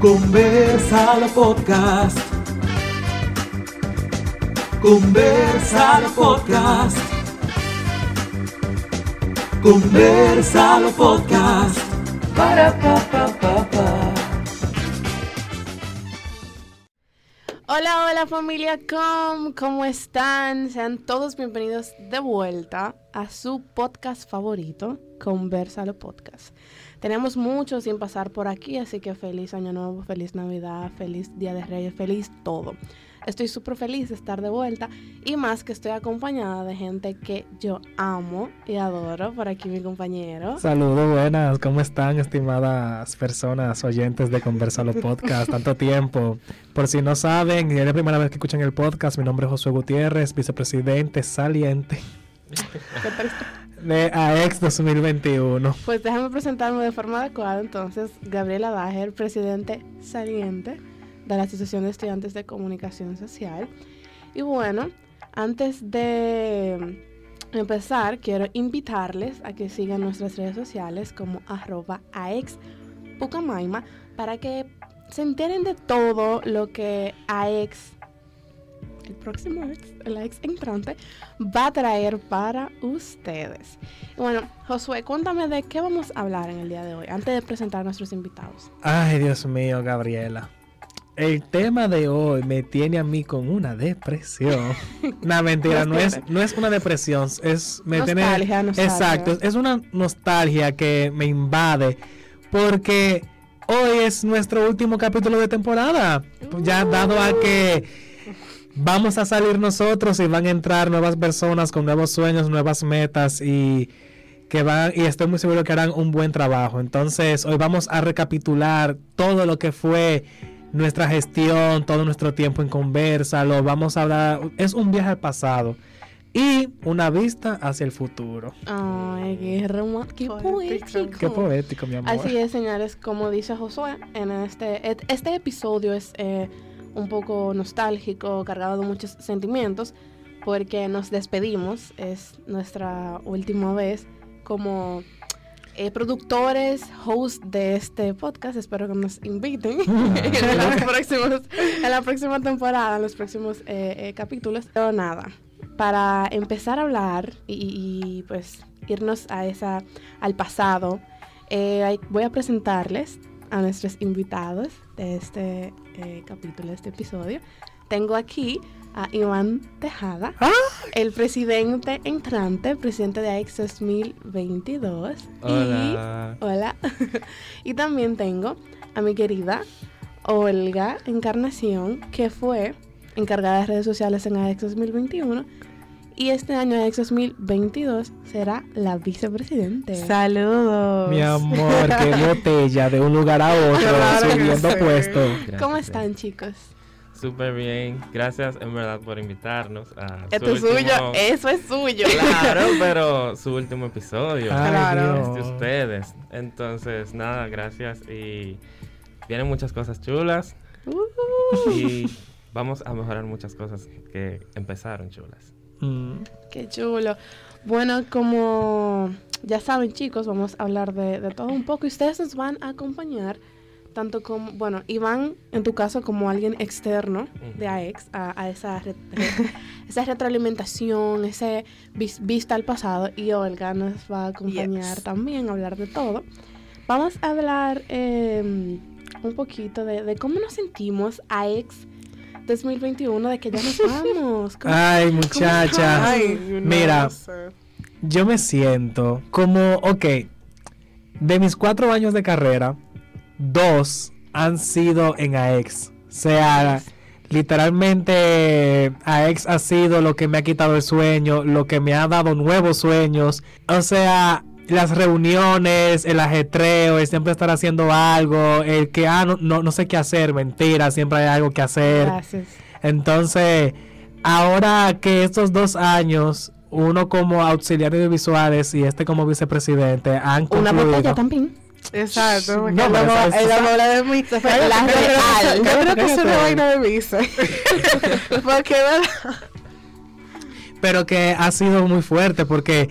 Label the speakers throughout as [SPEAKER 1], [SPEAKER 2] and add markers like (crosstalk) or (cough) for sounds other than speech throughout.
[SPEAKER 1] Conversalo Podcast. Conversalo Podcast. Conversalo Podcast. Para pa pa pa pa.
[SPEAKER 2] Hola, hola familia Com, ¿cómo están? Sean todos bienvenidos de vuelta a su podcast favorito, Conversalo Podcast. Tenemos mucho sin pasar por aquí, así que feliz año nuevo, feliz Navidad, feliz Día de Reyes, feliz todo. Estoy súper feliz de estar de vuelta y más que estoy acompañada de gente que yo amo y adoro. Por aquí mi compañero.
[SPEAKER 3] Saludos, buenas. ¿Cómo están, estimadas personas oyentes de Conversalo Podcast? Tanto (laughs) tiempo. Por si no saben, y es la primera vez que escuchan el podcast, mi nombre es Josué Gutiérrez, vicepresidente saliente. (laughs) de AEX 2021.
[SPEAKER 2] Pues déjame presentarme de forma adecuada. Entonces, Gabriela Bajer, presidente saliente de la Asociación de Estudiantes de Comunicación Social. Y bueno, antes de empezar, quiero invitarles a que sigan nuestras redes sociales como arroba aexpucamaima para que se enteren de todo lo que AEX, el próximo ex, el ex entrante, va a traer para ustedes. Bueno, Josué, cuéntame de qué vamos a hablar en el día de hoy, antes de presentar a nuestros invitados.
[SPEAKER 3] Ay, Dios mío, Gabriela. El tema de hoy me tiene a mí con una depresión. (laughs) Una mentira, no es, no es una depresión, es me tiene-
[SPEAKER 2] Nostalgia, nostalgia.
[SPEAKER 3] Exacto, es una nostalgia que me invade porque hoy es nuestro último capítulo de temporada. Ya dado a que vamos a salir nosotros y van a entrar nuevas personas con nuevos sueños, nuevas metas y que van y estoy muy seguro que harán un buen trabajo. Entonces, hoy vamos a recapitular todo lo que fue nuestra gestión, todo nuestro tiempo en conversa, lo vamos a hablar, es un viaje al pasado y una vista hacia el futuro.
[SPEAKER 2] Ay, qué, qué poético.
[SPEAKER 3] Qué poético, mi amor.
[SPEAKER 2] Así es, señores, como dice Josué, en este, este episodio es eh, un poco nostálgico, cargado de muchos sentimientos, porque nos despedimos, es nuestra última vez como eh, productores, host de este podcast. Espero que nos inviten (laughs) en, (laughs) los próximos, en la próxima temporada, en los próximos eh, eh, capítulos. Pero nada, para empezar a hablar y, y, pues irnos a esa, al pasado, voy a presentarles a nuestros invitados de este eh, capítulo, de este episodio. Tengo aquí a Iván Tejada, el presidente entrante, presidente de AX 2022.
[SPEAKER 4] Hola.
[SPEAKER 2] Y, hola. (laughs) y también tengo a mi querida Olga Encarnación, que fue encargada de redes sociales en AX 2021. Y este año AX 2022 será la vicepresidente.
[SPEAKER 5] Saludos.
[SPEAKER 3] Mi amor, qué botella de un lugar a otro,
[SPEAKER 5] Claro
[SPEAKER 3] subiendo
[SPEAKER 5] sí.
[SPEAKER 3] puesto.
[SPEAKER 2] ¿Cómo
[SPEAKER 4] Gracias.
[SPEAKER 2] están, chicos?
[SPEAKER 4] Súper bien. Gracias en verdad por invitarnos a
[SPEAKER 2] Esto
[SPEAKER 4] su
[SPEAKER 2] es suyo,
[SPEAKER 4] último-
[SPEAKER 2] eso es suyo.
[SPEAKER 4] Claro, pero su último episodio
[SPEAKER 3] Ay,
[SPEAKER 5] Claro.
[SPEAKER 4] Es de ustedes. Entonces, nada, gracias y vienen muchas cosas chulas
[SPEAKER 2] Uh,
[SPEAKER 4] y vamos a mejorar muchas cosas que empezaron chulas.
[SPEAKER 3] Mm.
[SPEAKER 2] qué chulo. Bueno, como ya saben, chicos, vamos a hablar de, de todo un poco y ustedes nos van a acompañar tanto como, bueno, Iván, en tu caso, como alguien externo de. AEX, a, a esa, re- re- (laughs) esa retroalimentación, ese vis- vista al pasado, y Olga nos va a acompañar
[SPEAKER 5] Yes.
[SPEAKER 2] también a hablar de todo. Vamos a hablar eh, un poquito de, de cómo nos sentimos AEX 2021, de que ya nos vamos. ¿Cómo-
[SPEAKER 3] Ay, muchacha.
[SPEAKER 5] Ay, no
[SPEAKER 3] Mira.
[SPEAKER 5] sé.
[SPEAKER 3] Yo me siento como, ok, de mis cuatro años de carrera, dos han sido en AEX. O sea, literalmente AEX ha sido lo que me ha quitado el sueño, lo que me ha dado nuevos sueños. O sea, las reuniones, el ajetreo, el siempre estar haciendo algo, el que, ah, no, no, no sé qué hacer, mentira, siempre hay algo que hacer.
[SPEAKER 2] Gracias.
[SPEAKER 3] Entonces, ahora que estos dos años, uno como auxiliar de visuales y este como vicepresidente, han
[SPEAKER 2] Una
[SPEAKER 3] concluido.
[SPEAKER 2] botella también.
[SPEAKER 5] Exacto.
[SPEAKER 3] No,
[SPEAKER 5] ella habla de
[SPEAKER 2] la
[SPEAKER 5] Yo creo-
[SPEAKER 2] real.
[SPEAKER 5] Yo creo que es una vaina de vice. (laughs) Porque, ¿verdad?
[SPEAKER 3] Pero que ha sido muy fuerte porque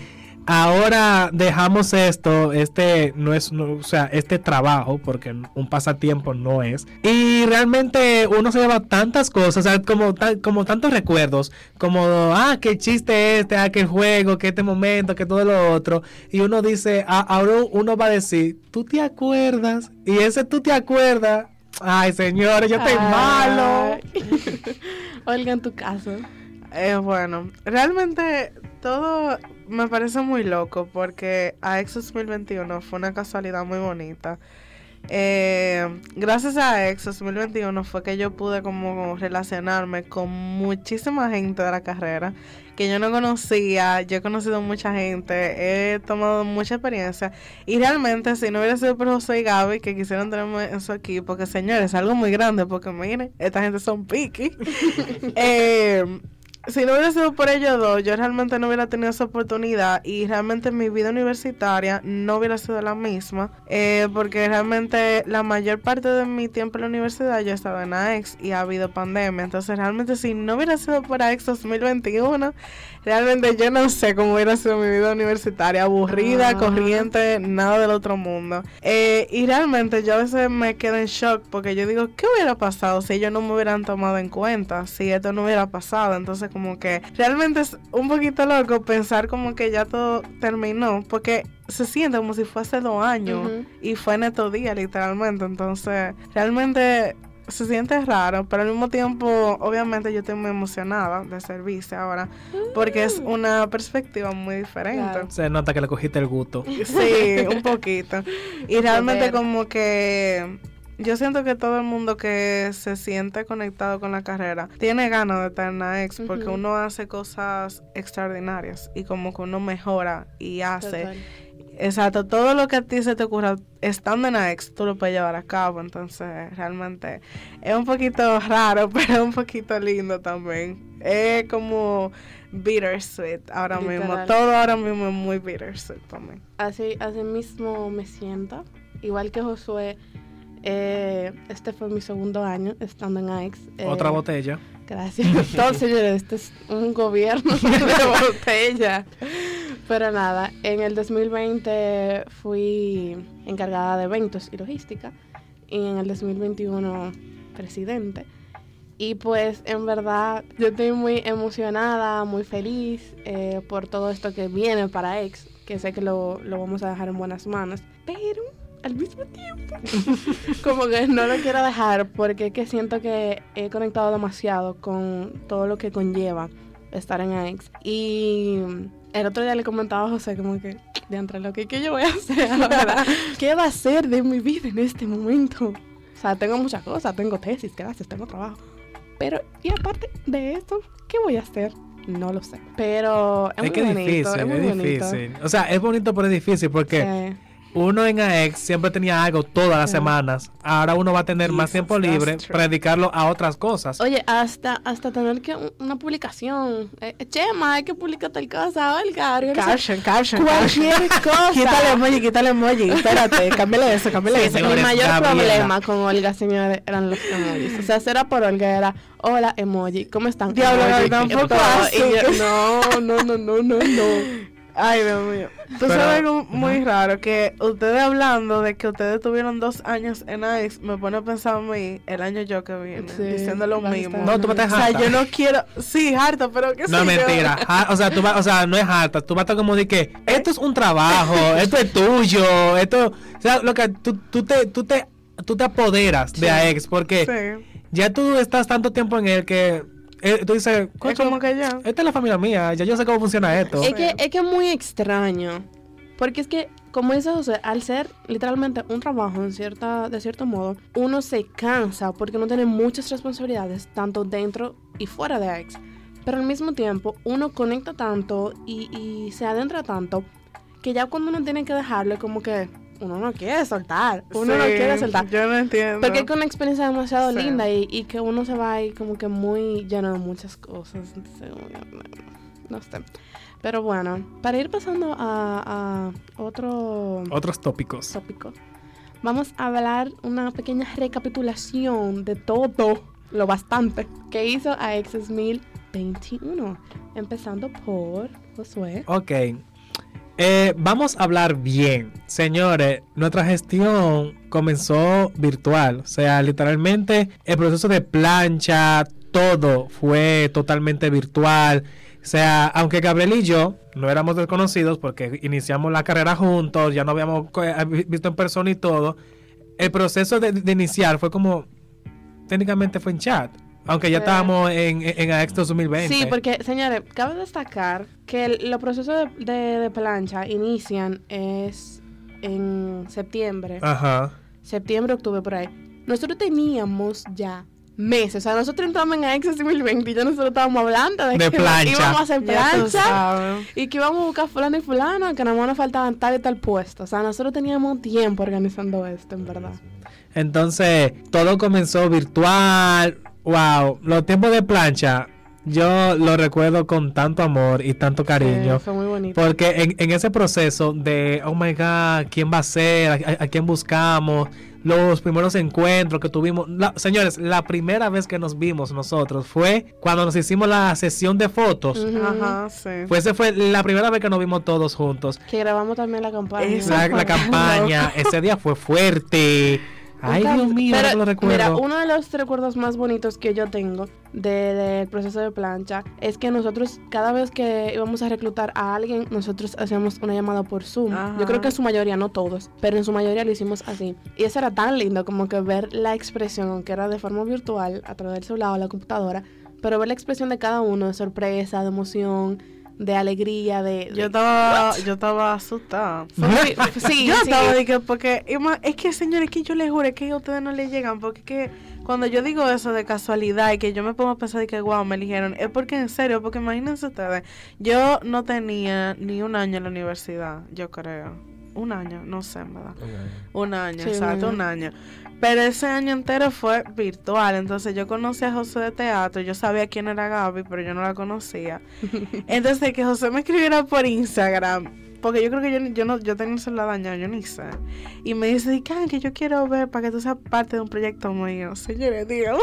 [SPEAKER 3] ahora dejamos esto, este no es, no, o sea, este trabajo, porque un pasatiempo no es. Y realmente uno se lleva tantas cosas, o sea, como, ta- como tantos recuerdos, como, ah, qué chiste este, ah, qué juego, que este momento, que todo lo otro. Y uno dice, ah, ahora uno va a decir, ¿tú te acuerdas? Y ese tú te acuerdas. Ay, señores, yo estoy malo. (laughs)
[SPEAKER 2] Olga, en tu caso.
[SPEAKER 5] Eh, bueno, realmente todo me parece muy loco porque AX 2021 fue una casualidad muy bonita. Eh, gracias a AX 2021 fue que yo pude como relacionarme con muchísima gente de la carrera que yo no conocía, yo he conocido mucha gente, he tomado mucha experiencia y realmente si no hubiera sido por José y Gaby que quisieron tenerme en su equipo, que señores, es algo muy grande porque miren, esta gente son piqui. (laughs) eh, si no hubiera sido por ellos dos, yo realmente no hubiera tenido esa oportunidad y realmente mi vida universitaria no hubiera sido la misma, eh, porque realmente la mayor parte de mi tiempo en la universidad yo he estado en AEX y ha habido pandemia, entonces realmente si no hubiera sido por AEX 2021, realmente yo no sé cómo hubiera sido mi vida universitaria, aburrida,
[SPEAKER 2] Ah.
[SPEAKER 5] corriente, nada del otro mundo. Eh, y realmente yo a veces me quedo en shock porque yo digo, ¿qué hubiera pasado si ellos no me hubieran tomado en cuenta? Si esto no hubiera pasado. Entonces como que realmente es un poquito loco pensar como que ya todo terminó porque se siente como si fue hace dos años y fue en estos días literalmente. Entonces realmente se siente raro, pero al mismo tiempo obviamente yo estoy muy emocionada de servicio ahora porque es una perspectiva muy diferente.
[SPEAKER 2] Claro.
[SPEAKER 3] Se nota que le cogiste el gusto.
[SPEAKER 5] Sí, un poquito. Y realmente como que yo siento que todo el mundo que se siente conectado con la carrera tiene ganas de estar en NAEX porque
[SPEAKER 2] Ujú.
[SPEAKER 5] uno hace cosas extraordinarias y como que uno mejora y hace.
[SPEAKER 2] Total.
[SPEAKER 5] Exacto, todo lo que a ti se te ocurra estando en AEX, tú lo puedes llevar a cabo. Entonces, realmente es un poquito raro, (laughs) pero es un poquito lindo también. Es como bittersweet ahora mismo. Todo ahora mismo es muy bittersweet también.
[SPEAKER 2] Así, así mismo me siento. Igual que Josué, eh, este fue mi segundo año estando en AEX. eh,
[SPEAKER 3] Otra botella.
[SPEAKER 2] Gracias. (laughs) Todos señores, este es un gobierno (laughs) de botella. Pero nada, en el 2020 fui encargada de eventos y logística. Y en el 2021 presidente. Y pues en verdad yo estoy muy emocionada, muy feliz eh, por todo esto que viene para Ex, que sé que lo, lo vamos a dejar en buenas manos. Pero al mismo tiempo, (laughs) como que no lo quiero dejar porque es que siento que he conectado demasiado con todo lo que conlleva estar en AX. Y el otro día le comentaba a José como que, de entre lo que, ¿qué yo voy a hacer ahora? (laughs) ¿Qué va a ser de mi vida en este momento? O sea, tengo muchas cosas, tengo tesis, gracias, tengo trabajo. Pero, y aparte de eso, ¿qué voy a hacer? No lo sé. Pero es,
[SPEAKER 3] Es
[SPEAKER 2] muy
[SPEAKER 3] que
[SPEAKER 2] bonito,
[SPEAKER 3] difícil,
[SPEAKER 2] es muy
[SPEAKER 3] es
[SPEAKER 2] bonito.
[SPEAKER 3] difícil. O sea, es bonito, pero es difícil porque
[SPEAKER 2] Sí.
[SPEAKER 3] Uno en AEX siempre tenía algo todas las semanas. Ahora uno va a tener más
[SPEAKER 5] Jesus,
[SPEAKER 3] tiempo
[SPEAKER 5] that's
[SPEAKER 3] libre para dedicarlo a otras cosas.
[SPEAKER 2] Oye, hasta, hasta tener que un- una publicación. Eh, Chema, hay que publicar tal cosa, Olga.
[SPEAKER 5] Caption, caption,
[SPEAKER 2] Cualquier (laughs) cosa.
[SPEAKER 5] Quítale emoji, quítale emoji. Espérate, cámbiale eso, cámbiale
[SPEAKER 2] Sí,
[SPEAKER 5] eso.
[SPEAKER 2] mi
[SPEAKER 3] Señores,
[SPEAKER 2] mayor
[SPEAKER 3] Gabriela.
[SPEAKER 2] problema con Olga, señores, eran los emojis. O sea, si era por Olga, era hola, emoji, ¿cómo están?
[SPEAKER 5] Diablo,
[SPEAKER 2] Emoji,
[SPEAKER 5] tampoco
[SPEAKER 2] y todo.
[SPEAKER 5] así.
[SPEAKER 2] Y yo, no, no, no, no, no, no. (laughs)
[SPEAKER 5] Ay, Dios mío. Tú
[SPEAKER 3] Pero-
[SPEAKER 5] sabes algo muy raro, que ustedes hablando de que ustedes tuvieron dos años en ICE, me pone a pensar a mí el año yo que vine,
[SPEAKER 2] Sí,
[SPEAKER 5] diciendo lo mismo.
[SPEAKER 3] No, tú
[SPEAKER 5] o
[SPEAKER 3] estás
[SPEAKER 5] sea,
[SPEAKER 3] harta.
[SPEAKER 5] yo no quiero, sí, harto, pero qué sé
[SPEAKER 3] No, mentira. Ja- o, sea, tú vas, o sea, no es harta. Tú vas a estar como de que esto es un trabajo, (laughs) esto es tuyo, esto. O sea, lo que tú, tú, te, tú, te, tú te apoderas de. AEX porque
[SPEAKER 5] Sí,
[SPEAKER 3] ya tú estás tanto tiempo en él que eh, tú dices,
[SPEAKER 5] es
[SPEAKER 3] "Concho,
[SPEAKER 5] como que ya.
[SPEAKER 3] esta es la familia mía, ya yo sé cómo funciona esto.
[SPEAKER 2] Es que, es que muy extraño. Porque es que, como dice José, al ser literalmente un trabajo en cierta, de cierto modo, uno se cansa porque uno tiene muchas responsabilidades, tanto dentro y fuera de AX. Pero al mismo tiempo, uno conecta tanto y, y se adentra tanto que ya cuando uno tiene que dejarlo, como que uno no quiere soltar. Uno no
[SPEAKER 5] Sí,
[SPEAKER 2] quiere soltar.
[SPEAKER 5] Yo no entiendo.
[SPEAKER 2] Porque es una experiencia demasiado
[SPEAKER 5] Sí.
[SPEAKER 2] linda y, y que uno se va ahí como que muy lleno de muchas cosas. No sé. Pero bueno, para ir pasando a, a otro
[SPEAKER 3] Otros tópicos.
[SPEAKER 2] tópico, vamos a hablar una pequeña recapitulación de todo lo bastante que hizo a Ex 2021. Empezando por Josué.
[SPEAKER 3] Ok. Eh, vamos a hablar bien. Señores, nuestra gestión comenzó virtual. O sea, literalmente el proceso de plancha, todo fue totalmente virtual. O sea, aunque Gabriel y yo no éramos desconocidos porque iniciamos la carrera juntos, ya no habíamos eh, visto en persona y todo, el proceso de, de iniciar fue como, técnicamente fue en chat. Aunque ya estábamos en, en, AX 2020.
[SPEAKER 2] Sí, porque, señores, cabe destacar que el- los procesos de, de- de plancha inician es en septiembre,
[SPEAKER 3] Ajá.
[SPEAKER 2] septiembre, octubre, por ahí. Nosotros teníamos ya meses, o sea, nosotros entramos en AX 2020 y ya nosotros estábamos hablando de,
[SPEAKER 3] De
[SPEAKER 2] que
[SPEAKER 3] plancha.
[SPEAKER 2] íbamos a hacer plancha y que íbamos a buscar fulano y fulano, que nada más nos faltaban tal y tal puesto. O sea, nosotros teníamos tiempo organizando esto, en verdad.
[SPEAKER 3] Entonces, todo comenzó virtual. Wow, los tiempos de plancha, yo lo recuerdo con tanto amor y tanto cariño.
[SPEAKER 2] Eh, fue muy bonito.
[SPEAKER 3] Porque en, en ese proceso de, oh my God, ¿quién va a ser? ¿A, a- a quién buscamos? Los primeros encuentros que tuvimos. La- señores, la primera vez que nos vimos nosotros fue cuando nos hicimos la sesión de fotos.
[SPEAKER 5] Ajá, sí.
[SPEAKER 3] Pues esa fue la primera vez que nos vimos todos juntos.
[SPEAKER 2] Que grabamos también la campaña.
[SPEAKER 5] Eso
[SPEAKER 3] La, campaña, (laughs) ese día fue fuerte. Ay, Dios mío,
[SPEAKER 2] pero,
[SPEAKER 3] que lo recuerdo.
[SPEAKER 2] Mira, uno de los recuerdos más bonitos que yo tengo de- del proceso de plancha es que nosotros, cada vez que íbamos a reclutar a alguien, nosotros hacíamos una llamada por Zoom.
[SPEAKER 5] Ajá.
[SPEAKER 2] Yo creo que en su mayoría, no todos, pero en su mayoría lo hicimos así. Y eso era tan lindo como que ver la expresión, aunque era de forma virtual, a través del celular o la computadora, pero ver la expresión de cada uno, de sorpresa, de emoción, de alegría, de...
[SPEAKER 5] Yo
[SPEAKER 2] de-
[SPEAKER 5] estaba, yo estaba asustada.
[SPEAKER 2] Sí,
[SPEAKER 5] yo
[SPEAKER 2] sí.
[SPEAKER 5] estaba de que porque es que señores que yo les juro que a ustedes no les llegan porque que cuando yo digo eso de casualidad y que yo me pongo a pensar de que wow me eligieron es porque en serio porque imagínense ustedes yo no tenía ni un año en la universidad yo creo un año no sé en verdad un año
[SPEAKER 2] Sí, un
[SPEAKER 5] exacto
[SPEAKER 2] año.
[SPEAKER 5] un año pero ese año entero fue virtual. Entonces yo conocí a José de teatro. Yo sabía quién era Gaby pero yo no la conocía. (laughs) Entonces que José me escribiera por Instagram porque yo creo que yo, yo no yo tenía el celular dañado yo ni sé y me dice "Di, Karen, que yo quiero ver para que tú seas parte de un proyecto mío señores dígame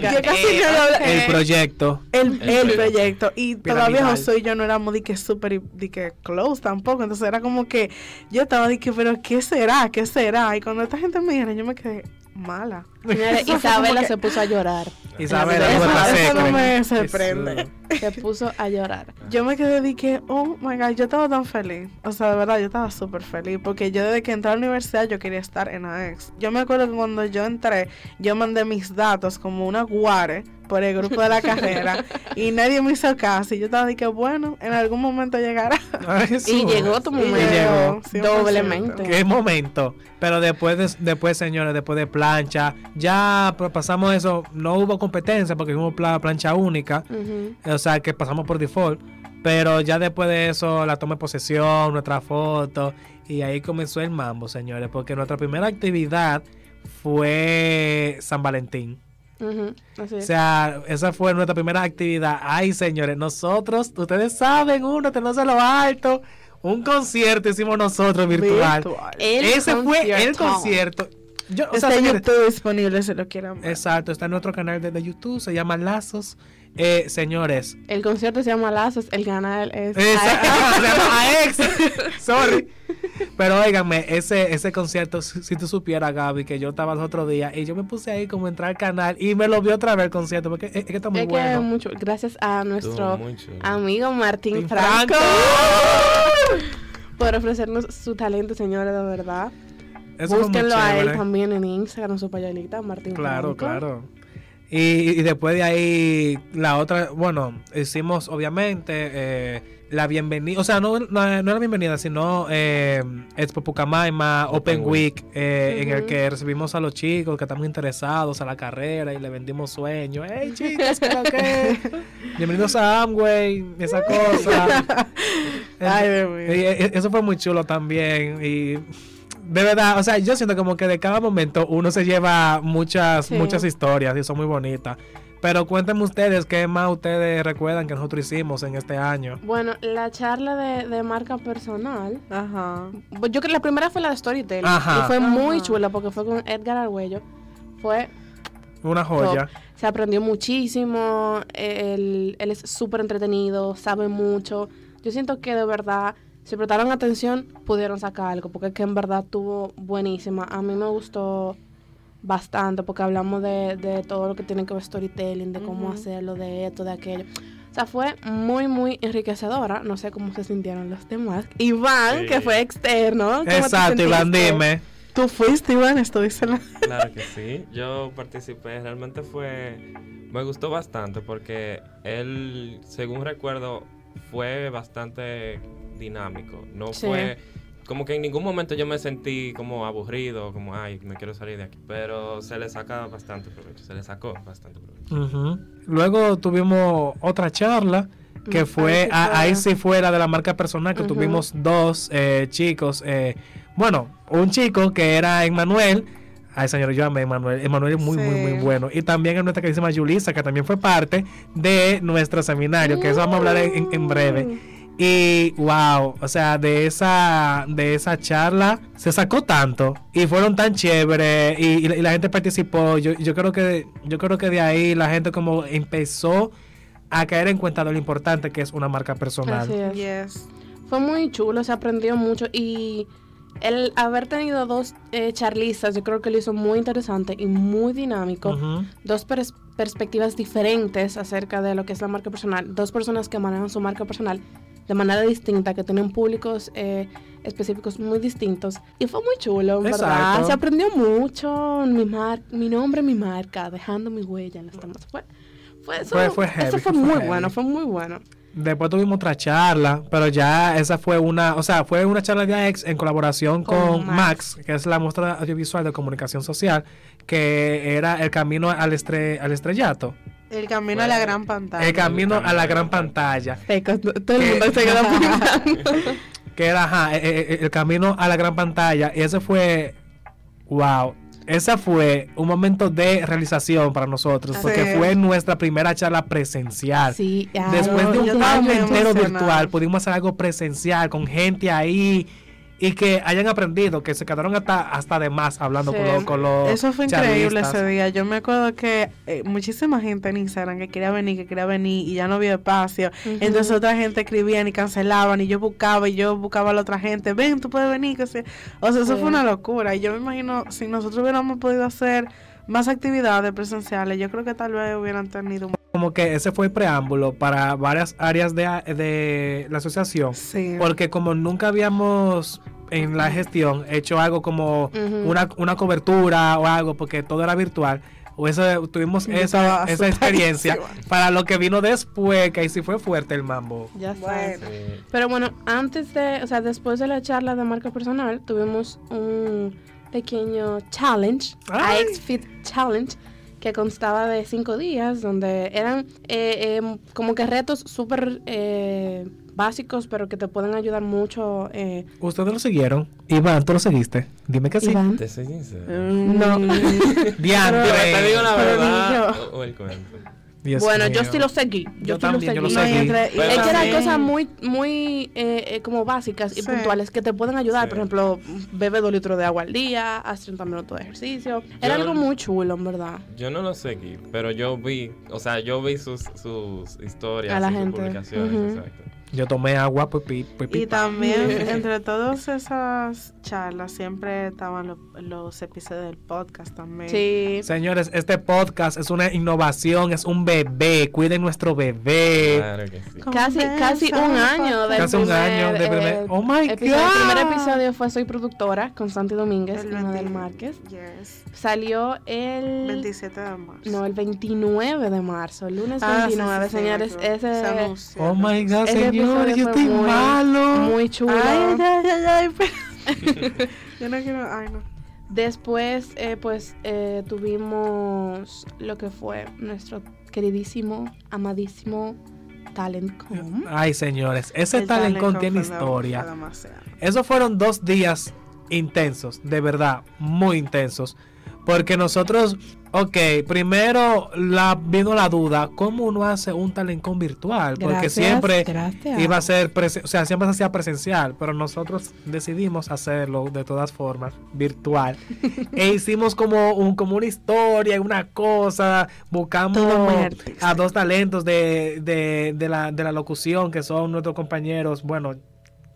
[SPEAKER 5] yo casi
[SPEAKER 2] eh,
[SPEAKER 5] no lo.
[SPEAKER 3] El proyecto.
[SPEAKER 5] El,
[SPEAKER 4] El
[SPEAKER 5] el
[SPEAKER 4] proyecto.
[SPEAKER 5] Y todavía
[SPEAKER 3] Piramidal.
[SPEAKER 5] José y yo no éramos de que súper de que close tampoco. Entonces era como que yo estaba de que, pero ¿qué será? ¿Qué será? Y cuando esta gente me dijeron, yo me quedé mala.
[SPEAKER 2] Señores, Isabela
[SPEAKER 5] que-
[SPEAKER 2] se puso a llorar.
[SPEAKER 3] Isabela,
[SPEAKER 2] Eso-
[SPEAKER 3] nuestra
[SPEAKER 5] eso no
[SPEAKER 3] secre.
[SPEAKER 5] me sorprende. (laughs)
[SPEAKER 2] Se puso a llorar.
[SPEAKER 5] Yo me quedé de que, oh my god, yo estaba tan feliz. O sea, de verdad, yo estaba súper feliz. Porque yo desde que entré a la universidad, yo quería estar en AEX. Yo me acuerdo que cuando yo entré, yo mandé mis datos como una guare por el grupo de la carrera. y nadie me hizo caso. Y yo estaba de que, bueno, en algún momento llegará.
[SPEAKER 2] Y llegó tu
[SPEAKER 5] Y
[SPEAKER 2] momento.
[SPEAKER 3] llegó,
[SPEAKER 5] 100%.
[SPEAKER 2] Doblemente.
[SPEAKER 3] Qué momento. Pero después, de- después, señores, después de plancha, ya pasamos eso. No hubo competencia porque hubo pla- plancha única. O sea, que pasamos por default. Pero ya después de eso, la toma de posesión, nuestra foto. Y ahí comenzó el mambo, señores. Porque nuestra primera actividad fue San Valentín.
[SPEAKER 2] Así
[SPEAKER 3] O sea, esa fue nuestra primera actividad. Ay, señores, nosotros, ustedes saben, uno, tenerse lo alto. Un concierto hicimos nosotros virtual. Ese fue el
[SPEAKER 2] concierto.
[SPEAKER 3] Yo, o sea,
[SPEAKER 5] Está en
[SPEAKER 3] señores,
[SPEAKER 5] YouTube disponible si lo quieren ver.
[SPEAKER 3] exacto, está en nuestro canal de, de YouTube, se llama Lazos. Eh, señores,
[SPEAKER 2] El concierto se llama Lazos, el canal es...
[SPEAKER 3] Esa- (laughs) se llama AEX. (laughs) Sorry. Pero óiganme, ese, ese concierto, si, si tú supieras, Gaby, que yo estaba el otro día y yo me puse ahí como a entrar al canal y me lo vi otra vez el concierto porque es, es que está muy
[SPEAKER 2] Es que
[SPEAKER 3] bueno.
[SPEAKER 2] mucho, gracias a nuestro amigo Martín Franco,
[SPEAKER 3] Franco. (laughs)
[SPEAKER 2] por ofrecernos su talento, señores, de verdad.
[SPEAKER 3] Eso
[SPEAKER 2] Búsquenlo a él también en Instagram, su payolita, Martín
[SPEAKER 3] Claro,
[SPEAKER 2] Franco.
[SPEAKER 3] claro. Y, y después de ahí, la otra, bueno, hicimos obviamente eh, la bienvenida, o sea, no, no, no la bienvenida, sino eh, Expo Pucamaima, Open,
[SPEAKER 4] Open
[SPEAKER 3] Week, eh, en el que recibimos a los chicos que estamos interesados a la carrera y le vendimos sueños. ¡Hey, chicos, qué! (laughs) Bienvenidos a Amway, esa cosa. (laughs)
[SPEAKER 5] Ay, Dios mío.
[SPEAKER 3] Y, eh, eso fue muy chulo también. Y de verdad, o sea, yo siento como que de cada momento uno se lleva muchas,
[SPEAKER 2] Sí.
[SPEAKER 3] muchas historias y son muy bonitas. Pero cuéntenme ustedes qué más ustedes recuerdan que nosotros hicimos en este año.
[SPEAKER 2] Bueno, la charla de, de marca personal.
[SPEAKER 5] Ajá.
[SPEAKER 2] Yo creo que la primera fue la de Storytelling.
[SPEAKER 3] Ajá.
[SPEAKER 2] Y fue muy chula porque fue con Edgar Arguello. Fue
[SPEAKER 3] Una joya.
[SPEAKER 2] Se aprendió muchísimo, él, él es súper entretenido, sabe mucho. Yo siento que de verdad si prestaron atención, pudieron sacar algo, porque es que en verdad tuvo buenísima. A mí me gustó bastante, porque hablamos de, de todo lo que tiene que ver storytelling, de cómo hacerlo, de esto, de aquello. O sea, fue muy, muy enriquecedora. No sé cómo se sintieron los demás. Iván,
[SPEAKER 4] Sí.
[SPEAKER 2] que fue externo. ¿cómo te
[SPEAKER 3] Exacto, Iván, dime.
[SPEAKER 5] Tú fuiste, Iván, estuviste la...
[SPEAKER 4] Claro que sí. Yo participé, realmente fue. Me gustó bastante porque él, según recuerdo, fue bastante dinámico. No
[SPEAKER 2] Sí.
[SPEAKER 4] fue. Como que en ningún momento yo me sentí como aburrido, como, ay, me quiero salir de aquí. Pero se le saca bastante provecho, se le sacó bastante provecho.
[SPEAKER 3] Luego tuvimos otra charla que
[SPEAKER 2] Mm,
[SPEAKER 3] fue,
[SPEAKER 2] ahí sí
[SPEAKER 3] a-
[SPEAKER 2] fue.
[SPEAKER 3] ahí sí fue la de la marca personal, que tuvimos dos eh, chicos. eh, bueno, un chico que era Emanuel. Ay, señor, yo amé a Emanuel. Emanuel es muy, muy, muy bueno. Y también a nuestra queridísima Yulisa, que también fue parte de nuestro seminario, que eso vamos a hablar en, en breve. Y wow, o sea, de esa de esa charla se sacó tanto y fueron tan chéveres y, y la- y la gente participó. Yo, yo creo que yo creo que de ahí la gente como empezó a caer en cuenta de lo importante que es una marca personal.
[SPEAKER 2] Así es.
[SPEAKER 5] Yes.
[SPEAKER 2] Fue muy chulo, se aprendió mucho y el haber tenido dos eh, charlistas, yo creo que lo hizo muy interesante y muy dinámico. Dos pers- perspectivas diferentes acerca de lo que es la marca personal. Dos personas que manejan su marca personal de manera distinta, que tienen públicos eh, específicos muy distintos. Y fue muy chulo, en ¿verdad? Se aprendió mucho. Mi, mar mi nombre, mi marca, dejando mi huella en las demás. Fue, fue, eso,
[SPEAKER 3] Fue- fue
[SPEAKER 2] eso
[SPEAKER 3] heavy,
[SPEAKER 2] fue
[SPEAKER 3] fue
[SPEAKER 2] muy
[SPEAKER 3] heavy.
[SPEAKER 2] bueno, fue muy bueno.
[SPEAKER 3] Después tuvimos otra charla, pero ya esa fue una, o sea, fue una charla de AEX en colaboración
[SPEAKER 2] Con
[SPEAKER 3] con,
[SPEAKER 2] Max.
[SPEAKER 3] Max. que es la muestra audiovisual de comunicación social, que era el camino al, estre- al estrellato.
[SPEAKER 5] El camino a la gran pantalla.
[SPEAKER 3] El camino a la gran pantalla.
[SPEAKER 2] Pecos, todo el mundo se quedó pensando. (laughs) (laughs)
[SPEAKER 3] Que era ajá, eh, eh, el camino a la gran pantalla. Y ese fue. Wow. Ese fue un momento de realización para nosotros. Porque fue nuestra primera charla presencial.
[SPEAKER 2] Sí, ya,
[SPEAKER 3] Después de un año entero
[SPEAKER 5] emocionada.
[SPEAKER 3] virtual, pudimos hacer algo presencial con gente ahí y que hayan aprendido, que se quedaron hasta, hasta de más hablando
[SPEAKER 2] Sí.
[SPEAKER 3] con, los, con los
[SPEAKER 5] Eso fue increíble
[SPEAKER 3] charlistas.
[SPEAKER 5] ese día. Yo me acuerdo que eh, muchísima gente en Instagram que quería venir, que quería venir y ya no había espacio. Entonces otra gente escribían y cancelaban y yo buscaba y yo buscaba a la otra gente. Ven, tú puedes venir. Que sea. O sea, eso
[SPEAKER 2] Sí.
[SPEAKER 5] fue una locura. Y yo me imagino, si nosotros hubiéramos podido hacer más actividades presenciales, yo creo que tal vez hubieran tenido un...
[SPEAKER 3] Como que ese fue el preámbulo para varias áreas de, de la asociación.
[SPEAKER 5] Sí.
[SPEAKER 3] Porque como nunca habíamos en la gestión hecho algo como una, una cobertura o algo, porque todo era virtual, o eso, tuvimos
[SPEAKER 5] Yo
[SPEAKER 3] esa, esa experiencia para lo que vino después, que ahí sí fue fuerte el mambo.
[SPEAKER 2] Ya.
[SPEAKER 5] Bueno.
[SPEAKER 4] Sí.
[SPEAKER 2] Pero bueno, antes de, o sea, después de la charla de marca personal, tuvimos un pequeño challenge,
[SPEAKER 3] Ay.
[SPEAKER 2] AX Fit Challenge, que constaba de cinco días, donde eran eh, eh, como que retos súper eh, básicos, pero que te pueden ayudar mucho. Eh,
[SPEAKER 3] ¿Ustedes lo siguieron? Iván, ¿tú lo seguiste? Dime que sí.
[SPEAKER 2] Iván.
[SPEAKER 4] Te soy sincero.
[SPEAKER 2] No. (laughs)
[SPEAKER 3] Diantre.
[SPEAKER 4] Pero te digo la verdad
[SPEAKER 2] yo-
[SPEAKER 4] o, o el cuento.
[SPEAKER 3] Dios
[SPEAKER 2] bueno, yo
[SPEAKER 3] mío.
[SPEAKER 2] sí lo seguí. Yo,
[SPEAKER 3] Yo
[SPEAKER 2] sí
[SPEAKER 3] también, yo
[SPEAKER 2] lo
[SPEAKER 3] lo
[SPEAKER 2] seguí.
[SPEAKER 5] No, y
[SPEAKER 3] seguí.
[SPEAKER 5] entre-
[SPEAKER 4] Pero
[SPEAKER 2] Es que eran cosas muy, muy eh, eh, como básicas y
[SPEAKER 5] Sí.
[SPEAKER 2] puntuales que te pueden ayudar.
[SPEAKER 4] Sí.
[SPEAKER 2] Por ejemplo, bebe dos litros de agua al día, haz 30 minutos de ejercicio. Era
[SPEAKER 4] Yo-
[SPEAKER 2] algo muy chulo, en verdad.
[SPEAKER 4] Yo no lo seguí, pero yo vi, o sea, yo vi sus, sus historias,
[SPEAKER 2] A la
[SPEAKER 4] y sus
[SPEAKER 2] gente.
[SPEAKER 4] publicaciones,
[SPEAKER 2] Ujú.
[SPEAKER 4] exacto.
[SPEAKER 3] Yo tomé agua, pues, pipi, pipi.
[SPEAKER 5] Y también (laughs) entre todas esas charlas siempre estaban lo- los episodios del podcast también.
[SPEAKER 2] Sí.
[SPEAKER 3] Señores, este podcast es una innovación, es un bebé. Cuiden nuestro bebé.
[SPEAKER 4] Claro que sí.
[SPEAKER 2] Casi, casi un año del
[SPEAKER 3] Casi un año de primer-
[SPEAKER 2] eh,
[SPEAKER 3] Oh my
[SPEAKER 2] episodio. El primer
[SPEAKER 3] God.
[SPEAKER 2] episodio fue Soy Productora con Santi Domínguez
[SPEAKER 5] El
[SPEAKER 2] y Madel
[SPEAKER 5] 20
[SPEAKER 2] Márquez.
[SPEAKER 5] Yes.
[SPEAKER 2] Salió el
[SPEAKER 5] 27 de marzo.
[SPEAKER 2] no, el 29 de marzo, el lunes
[SPEAKER 5] Ah, sí,
[SPEAKER 2] 29,
[SPEAKER 5] sí, sí,
[SPEAKER 2] señores. ese
[SPEAKER 5] anunció.
[SPEAKER 3] Oh my God,
[SPEAKER 2] Ese
[SPEAKER 3] yo estoy
[SPEAKER 2] muy-
[SPEAKER 3] malo.
[SPEAKER 2] muy chulo.
[SPEAKER 5] Ay, ay, ay, ay, pero- (laughs) Yo no quiero. Ay, no.
[SPEAKER 2] Después, eh, pues, eh, tuvimos lo que fue nuestro queridísimo, amadísimo Talentcom.
[SPEAKER 3] Ay, señores, ese
[SPEAKER 5] El
[SPEAKER 3] Talencon
[SPEAKER 5] Talent
[SPEAKER 3] tiene historia. Esos fueron dos días intensos, de verdad, muy intensos. Porque nosotros, ok, primero la, vino la duda, ¿cómo uno hace un Talencon virtual? Porque
[SPEAKER 2] Gracias,
[SPEAKER 3] siempre
[SPEAKER 2] gracias.
[SPEAKER 3] iba a ser, o sea, siempre se hacía presencial, pero nosotros decidimos hacerlo de todas formas, virtual. (laughs) e hicimos como, un, como una historia, una cosa, buscamos a dos talentos de, de, de la, de la locución, que son nuestros compañeros, bueno,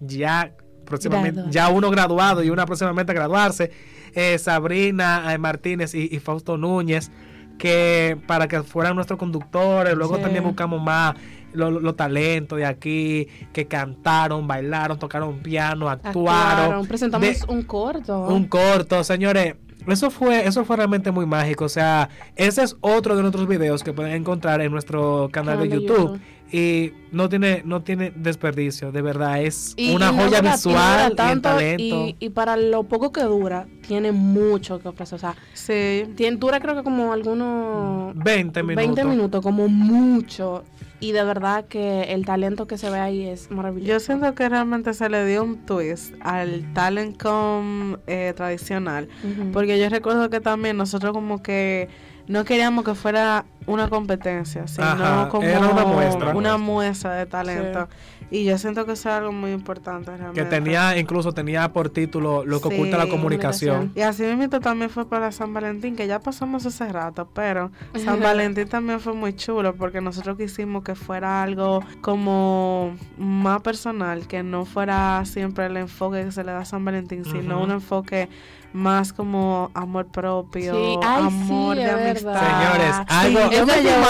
[SPEAKER 3] ya próximamente, ya uno graduado y una próximamente a graduarse, eh, Sabrina eh, Martínez y, y Fausto Núñez, que para que fueran nuestros conductores, luego
[SPEAKER 2] Sí.
[SPEAKER 3] también buscamos más los los talentos de aquí, que cantaron, bailaron, tocaron piano, actuaron.
[SPEAKER 2] Actuaron, presentamos
[SPEAKER 3] De-
[SPEAKER 2] un corto.
[SPEAKER 3] un corto, señores. Eso fue, eso fue realmente muy mágico. O sea, ese es otro de nuestros videos que pueden encontrar en nuestro canal,
[SPEAKER 2] Canal
[SPEAKER 3] de
[SPEAKER 2] de
[SPEAKER 3] YouTube. Y no tiene, no tiene desperdicio, de verdad. Es
[SPEAKER 2] Y-
[SPEAKER 3] una
[SPEAKER 2] y
[SPEAKER 3] joya
[SPEAKER 2] dura- y
[SPEAKER 3] visual y,
[SPEAKER 2] tanto,
[SPEAKER 3] talento.
[SPEAKER 2] Y, y para lo poco que dura, tiene mucho que ofrecer. O sea,
[SPEAKER 5] Sí.
[SPEAKER 2] tiene, dura creo que como algunos
[SPEAKER 3] 20 minutos.
[SPEAKER 2] 20 minutos, como mucho. Y de verdad que el talento que se ve ahí es maravilloso.
[SPEAKER 5] Yo siento que realmente se le dio un twist al Talentcom eh, tradicional. Porque yo recuerdo que también nosotros como que no queríamos que fuera una competencia, sino
[SPEAKER 3] Ajá,
[SPEAKER 5] como
[SPEAKER 3] era una muestra.
[SPEAKER 5] una muestra de talento. Y yo siento que eso es algo muy importante realmente.
[SPEAKER 3] Que tenía, incluso tenía por título lo que
[SPEAKER 5] Sí,
[SPEAKER 3] oculta la comunicación.
[SPEAKER 5] Y así mismo también fue para San Valentín, que ya pasamos hace rato, pero San Valentín también fue muy chulo porque nosotros quisimos que fuera algo como más personal, que no fuera siempre el enfoque que se le da a San Valentín, sino un enfoque más como amor propio,
[SPEAKER 2] Sí, ay,
[SPEAKER 5] amor
[SPEAKER 2] sí,
[SPEAKER 5] de amistad.
[SPEAKER 2] verdad.
[SPEAKER 3] Señores,
[SPEAKER 2] Sí,
[SPEAKER 3] algo-
[SPEAKER 2] esas
[SPEAKER 5] Yo me llevo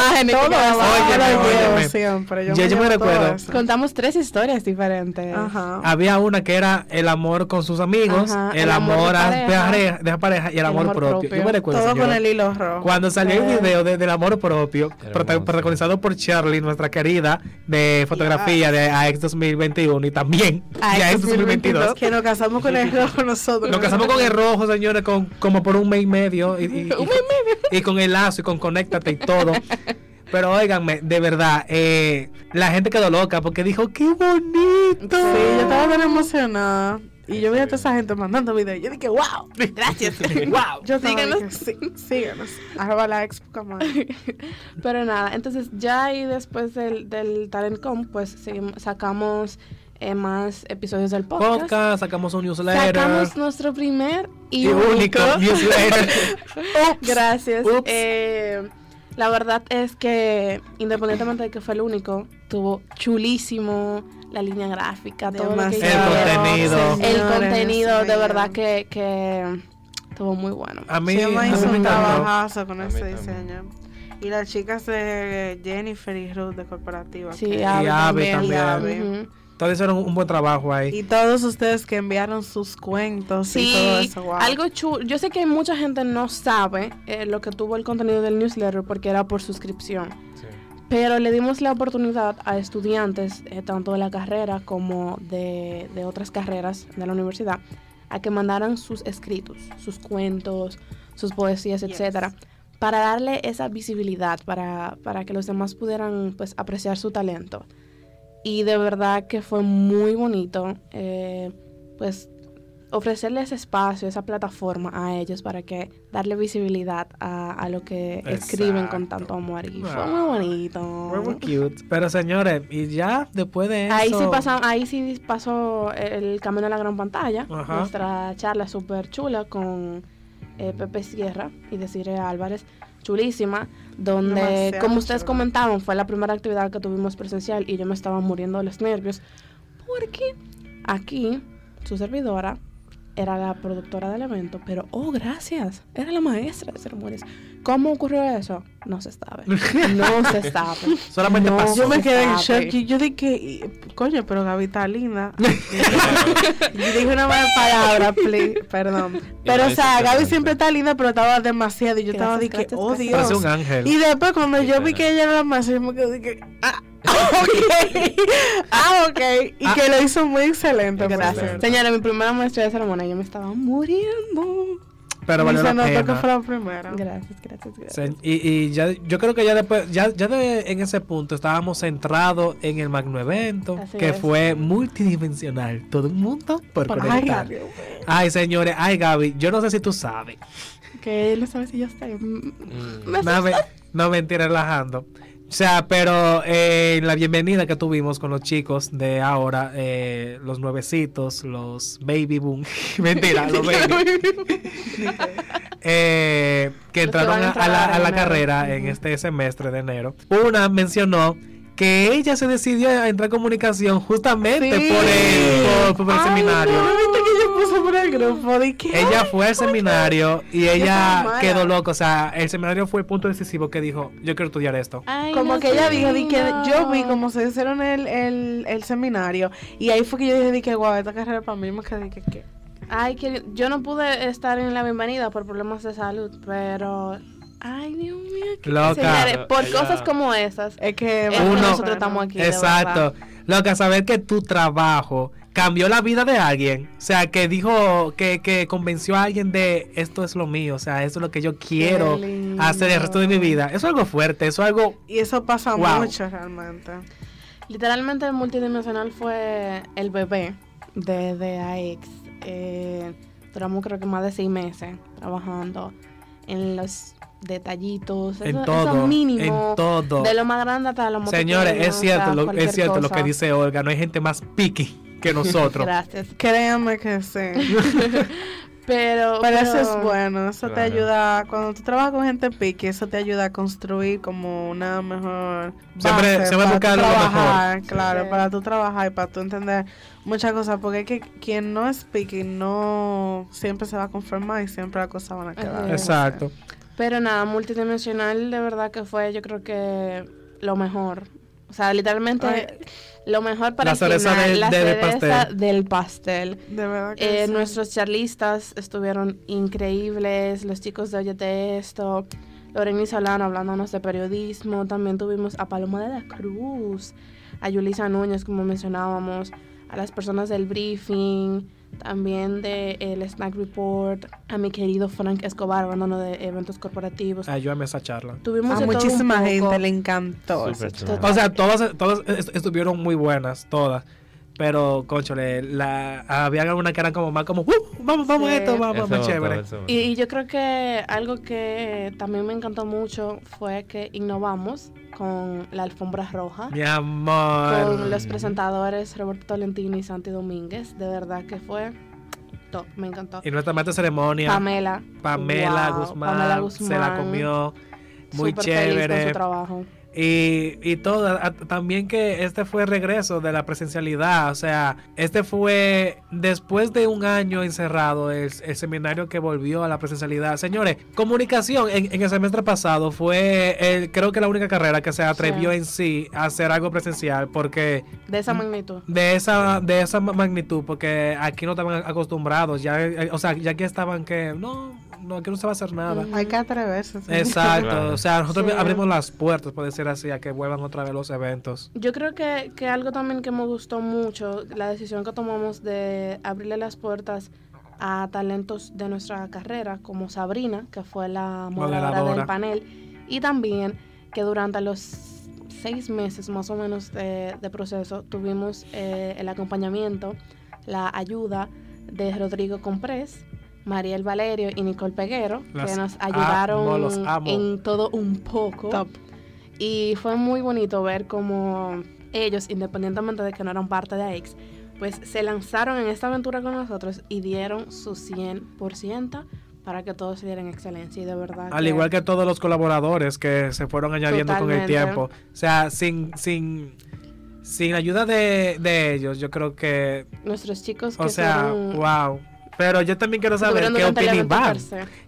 [SPEAKER 5] yo me
[SPEAKER 3] recuerdo.
[SPEAKER 5] eso.
[SPEAKER 2] Contamos tres historias diferentes.
[SPEAKER 5] Ajá.
[SPEAKER 3] Había una que era el amor con sus amigos,
[SPEAKER 2] Ajá,
[SPEAKER 3] el,
[SPEAKER 2] el amor
[SPEAKER 3] amor
[SPEAKER 2] de
[SPEAKER 3] a-
[SPEAKER 2] pareja,
[SPEAKER 3] de, pareja, de pareja y el, amor, propio. Yo me recuerdo,
[SPEAKER 5] Todo con el hilo rojo.
[SPEAKER 3] Cuando salió el
[SPEAKER 5] Eh.
[SPEAKER 3] video de- del amor propio, protagonizado por Charlie, nuestra querida de fotografía de AX 2021 y también de AX 2022.
[SPEAKER 5] Que nos casamos con el rojo (laughs) nosotros.
[SPEAKER 3] Nos casamos con el rojo, señores, con, como por un mes y medio. Y, y- (laughs) y-
[SPEAKER 2] Un mes
[SPEAKER 3] y con el lazo y con Conéctate y todo. Pero óiganme, de verdad, eh, la gente quedó loca porque dijo, ¡qué bonito!
[SPEAKER 5] Sí, yo estaba tan emocionada. Y yo vi a toda esa gente mandando videos. Yo dije, wow, gracias. (laughs)
[SPEAKER 3] ¡Wow!
[SPEAKER 5] Yo
[SPEAKER 2] Síganos.
[SPEAKER 5] dije, sí, síganos. Arroba la expo. (laughs)
[SPEAKER 2] Pero nada, entonces ya ahí después del, del Talentcom, pues seguimos- sacamos eh, más episodios del podcast.
[SPEAKER 3] Podcast, sacamos un newsletter.
[SPEAKER 2] Sacamos nuestro primer y,
[SPEAKER 3] y único (laughs) newsletter. (laughs)
[SPEAKER 2] Gracias. Eh, la verdad es que, independientemente de que fue el único, tuvo chulísimo la línea gráfica, todo lo que.
[SPEAKER 3] El contenido.
[SPEAKER 2] El
[SPEAKER 5] Señores,
[SPEAKER 2] contenido, de verdad que, que estuvo muy bueno.
[SPEAKER 3] A mí, a mí
[SPEAKER 5] hizo
[SPEAKER 3] me
[SPEAKER 5] un trabajazo con ese
[SPEAKER 4] también.
[SPEAKER 5] diseño. Y las chicas de Jennifer y Ruth de Corporativa.
[SPEAKER 2] Sí,
[SPEAKER 5] que-
[SPEAKER 2] Abby
[SPEAKER 3] Abby
[SPEAKER 2] también.
[SPEAKER 3] también. Todos hicieron un buen trabajo ahí.
[SPEAKER 5] Y todos ustedes que enviaron sus cuentos y
[SPEAKER 2] Sí,
[SPEAKER 5] todo eso. Wow.
[SPEAKER 2] algo chulo. Yo sé que mucha gente no sabe eh, lo que tuvo el contenido del newsletter porque era por suscripción.
[SPEAKER 4] Sí.
[SPEAKER 2] Pero le dimos la oportunidad a estudiantes, eh, tanto de la carrera como de, de otras carreras de la universidad, a que mandaran sus escritos, sus cuentos, sus poesías,
[SPEAKER 5] Yes.
[SPEAKER 2] etcétera, para darle esa visibilidad, para, para que los demás pudieran pues apreciar su talento. Y de verdad que fue muy bonito, eh, pues ofrecerle ese espacio, esa plataforma a ellos para que darle visibilidad a, a lo que escriben con tanto amor. Y fue
[SPEAKER 3] Ah.
[SPEAKER 2] muy bonito.
[SPEAKER 3] Fue muy cute. Pero señores, y ya después de eso.
[SPEAKER 2] Ahí sí, pasó, ahí sí pasó el camino a la gran pantalla.
[SPEAKER 3] Ajá.
[SPEAKER 2] Nuestra charla súper chula con eh, Pepe Sierra y Desiree Álvarez. Chulísima. Donde,
[SPEAKER 5] Demasiado
[SPEAKER 2] como ustedes
[SPEAKER 5] chula.
[SPEAKER 2] comentaban, fue la primera actividad que tuvimos presencial y yo me estaba muriendo de los nervios. Porque aquí, su servidora era la productora del evento, pero, oh, gracias, era la maestra de ceremonias. ¿Cómo ocurrió eso? No se sabe. (laughs) No se sabe.
[SPEAKER 3] Solamente
[SPEAKER 2] No,
[SPEAKER 3] pasó.
[SPEAKER 5] Yo me quedé en shock. y Yo dije, y- coño, pero Gaby está linda. (laughs) Yo dije una mala palabra, please, perdón. Pero, o sea, Gaby siempre está linda, pero estaba demasiado. Y yo estaba
[SPEAKER 2] gracias,
[SPEAKER 5] oh.
[SPEAKER 3] Parece
[SPEAKER 5] Dios.
[SPEAKER 3] un ángel.
[SPEAKER 5] Y después, cuando yo vi que ella era la más, yo me quedé dije, ah, (laughs) ok. ah, ok. Y
[SPEAKER 3] Ah.
[SPEAKER 5] que lo hizo muy excelente.
[SPEAKER 2] Gracias. Señora, mi primera maestra de ceremonia, yo me estaba muriendo.
[SPEAKER 3] Pero valió
[SPEAKER 5] se
[SPEAKER 3] la
[SPEAKER 5] notó que
[SPEAKER 3] pena.
[SPEAKER 5] fue la primera.
[SPEAKER 2] Gracias, gracias, gracias.
[SPEAKER 3] Y, y ya, yo creo que ya después, ya, ya de- en ese punto estábamos centrados en el magno evento,
[SPEAKER 2] Así
[SPEAKER 3] que
[SPEAKER 2] es.
[SPEAKER 3] fue multidimensional. Todo el mundo por
[SPEAKER 2] Por
[SPEAKER 5] Ay,
[SPEAKER 3] conectar. Ay, señores, ay, Gaby, yo no sé si tú sabes.
[SPEAKER 2] Que él no sabe si yo estoy. mm,
[SPEAKER 4] Mm.
[SPEAKER 2] Me
[SPEAKER 3] No, me- no mentira, relajando. O sea, pero eh, la bienvenida que tuvimos con los chicos de ahora, eh, los nuevecitos, los baby boom, (laughs) mentira, los (laughs) baby, (laughs) eh, que entraron
[SPEAKER 2] a
[SPEAKER 3] a,
[SPEAKER 2] entrar
[SPEAKER 3] a la, a la carrera en este semestre de enero. Una mencionó que ella se decidió a entrar en comunicación justamente
[SPEAKER 5] Sí.
[SPEAKER 3] por el, por, por el
[SPEAKER 5] Ay,
[SPEAKER 3] seminario.
[SPEAKER 5] ¿no por el grupo? ¿De qué?
[SPEAKER 3] Ella fue al seminario y ella quedó loca. O sea, el seminario fue el punto decisivo que dijo, yo quiero estudiar esto.
[SPEAKER 2] Ay,
[SPEAKER 5] Como
[SPEAKER 2] no
[SPEAKER 5] que ella dijo, di que yo vi como se hicieron el, el, el seminario y ahí fue que yo dije, di que guau, esta carrera para mí me quedé que, que
[SPEAKER 2] Ay, que yo no pude estar en la bienvenida por problemas de salud, pero... Ay, Dios mío. qué-
[SPEAKER 3] Loca.
[SPEAKER 2] Señores, por
[SPEAKER 4] Ella-
[SPEAKER 2] cosas como esas,
[SPEAKER 5] es que
[SPEAKER 2] es que
[SPEAKER 3] Uno-
[SPEAKER 2] nosotros estamos aquí. de
[SPEAKER 3] Exacto. Loca, saber que tu trabajo cambió la vida de alguien. O sea, que dijo, que, que convenció a alguien de esto es lo mío. O sea, esto es lo que yo quiero hacer el resto de mi vida. Eso es algo fuerte. Eso es algo.
[SPEAKER 5] y eso pasa
[SPEAKER 3] Wow.
[SPEAKER 5] mucho realmente.
[SPEAKER 2] Literalmente el multidimensional fue el bebé de, de AX. Eh, duramos creo que más de seis meses trabajando en los detallitos,
[SPEAKER 3] En
[SPEAKER 2] eso, mínimo,
[SPEAKER 3] En todo.
[SPEAKER 2] de lo más grande hasta lo más
[SPEAKER 3] Señores,
[SPEAKER 2] pequeño,
[SPEAKER 3] es cierto, lo, es cierto lo que dice Olga. No hay gente más picky que nosotros.
[SPEAKER 2] Gracias.
[SPEAKER 5] Créanme que sí. (laughs)
[SPEAKER 2] Pero,
[SPEAKER 5] Pero eso es bueno, eso te ayuda, cuando tú trabajas con gente picky, eso te ayuda a construir como una mejor
[SPEAKER 3] Siempre-
[SPEAKER 5] base
[SPEAKER 3] siempre
[SPEAKER 5] para
[SPEAKER 3] lo mejor.
[SPEAKER 5] trabajar, claro,
[SPEAKER 2] Sí.
[SPEAKER 5] para tú trabajar y para tú entender muchas cosas, porque es que quien no es picky no siempre se va a conformar y siempre las cosas van a quedar.
[SPEAKER 3] Exacto.
[SPEAKER 2] Pero nada, multidimensional de verdad que fue, yo creo que lo mejor. O sea, literalmente
[SPEAKER 5] Ay.
[SPEAKER 2] lo mejor para
[SPEAKER 3] La
[SPEAKER 2] el
[SPEAKER 3] cereza
[SPEAKER 2] final, la
[SPEAKER 3] del
[SPEAKER 2] cereza
[SPEAKER 3] pastel.
[SPEAKER 2] del pastel.
[SPEAKER 5] De verdad que
[SPEAKER 2] Eh,
[SPEAKER 5] sí.
[SPEAKER 2] Nuestros charlistas estuvieron increíbles, los chicos de Óyete Esto, Lorena y Solano hablándonos de periodismo, también tuvimos a Paloma de la Cruz, a Yulisa Núñez, como mencionábamos, a las personas del briefing, también de el Snack Report, a mi querido Frank Escobar hablándonos de eventos corporativos.
[SPEAKER 3] Ayúdame a esa charla.
[SPEAKER 2] Tuvimos
[SPEAKER 5] a muchísima gente le encantó.
[SPEAKER 3] O sea, todas, todas est- estuvieron muy buenas, todas. Pero, conchole, la, había algunas que eran como más como, "Uh, vamos, vamos
[SPEAKER 2] Sí.
[SPEAKER 3] a esto, vamos,
[SPEAKER 4] botó,
[SPEAKER 3] chévere.
[SPEAKER 4] eso.
[SPEAKER 2] Y, y yo creo que algo que también me encantó mucho fue que innovamos con la alfombra roja.
[SPEAKER 3] Mi amor.
[SPEAKER 2] con los presentadores Roberto Tolentino y Santi Domínguez. De verdad que fue top, me encantó.
[SPEAKER 3] Y nuestra maestra ceremonia,
[SPEAKER 2] Pamela.
[SPEAKER 3] Pamela,
[SPEAKER 2] wow,
[SPEAKER 3] Guzmán,
[SPEAKER 2] Pamela
[SPEAKER 3] se la
[SPEAKER 2] Guzmán,
[SPEAKER 3] comió. Muy
[SPEAKER 2] súper feliz con
[SPEAKER 3] chévere.
[SPEAKER 2] su trabajo.
[SPEAKER 3] Y, y todo, a- también que este fue el regreso de la presencialidad, o sea, este fue después de un año encerrado, el, el seminario que volvió a la presencialidad. Señores, comunicación en, en el semestre pasado fue, el, creo que la única carrera que se atrevió
[SPEAKER 2] Sí.
[SPEAKER 3] en sí a hacer algo presencial, porque
[SPEAKER 2] De esa magnitud.
[SPEAKER 3] de esa de esa ma- magnitud, porque aquí no estaban acostumbrados, ya, eh, o sea, ya que estaban que, no, no, aquí no se va a hacer nada.
[SPEAKER 5] Hay que atreverse. sí.
[SPEAKER 3] Exacto,
[SPEAKER 4] Claro.
[SPEAKER 3] o sea, nosotros
[SPEAKER 2] Sí.
[SPEAKER 3] abrimos las puertas, puede ser así, a que vuelvan otra vez los eventos.
[SPEAKER 2] Yo creo que, que algo también que me gustó mucho, la decisión que tomamos de abrirle las puertas a talentos de nuestra carrera, como Sabrina, que fue la moderadora
[SPEAKER 3] Moderadora.
[SPEAKER 2] del panel, y también que durante los seis meses más o menos de, de proceso tuvimos eh, el acompañamiento, la ayuda de Rodrigo Comprés, Mariel Valerio y Nicole Peguero,
[SPEAKER 3] Las
[SPEAKER 2] que nos
[SPEAKER 3] amo,
[SPEAKER 2] ayudaron
[SPEAKER 3] los amo.
[SPEAKER 2] en todo un poco.
[SPEAKER 5] Top.
[SPEAKER 2] Y fue muy bonito ver cómo ellos, independientemente de que no eran parte de AX, pues se lanzaron en esta aventura con nosotros y dieron su 100% para que todo se diera en excelencia. Y de verdad.
[SPEAKER 3] Al igual que todos los colaboradores que se fueron añadiendo con el tiempo. O sea, sin, sin, sin ayuda de, de ellos, yo creo que,
[SPEAKER 2] nuestros chicos que
[SPEAKER 3] o sea,
[SPEAKER 2] fueron-
[SPEAKER 3] wow. Pero yo también quiero saber qué opina Iván.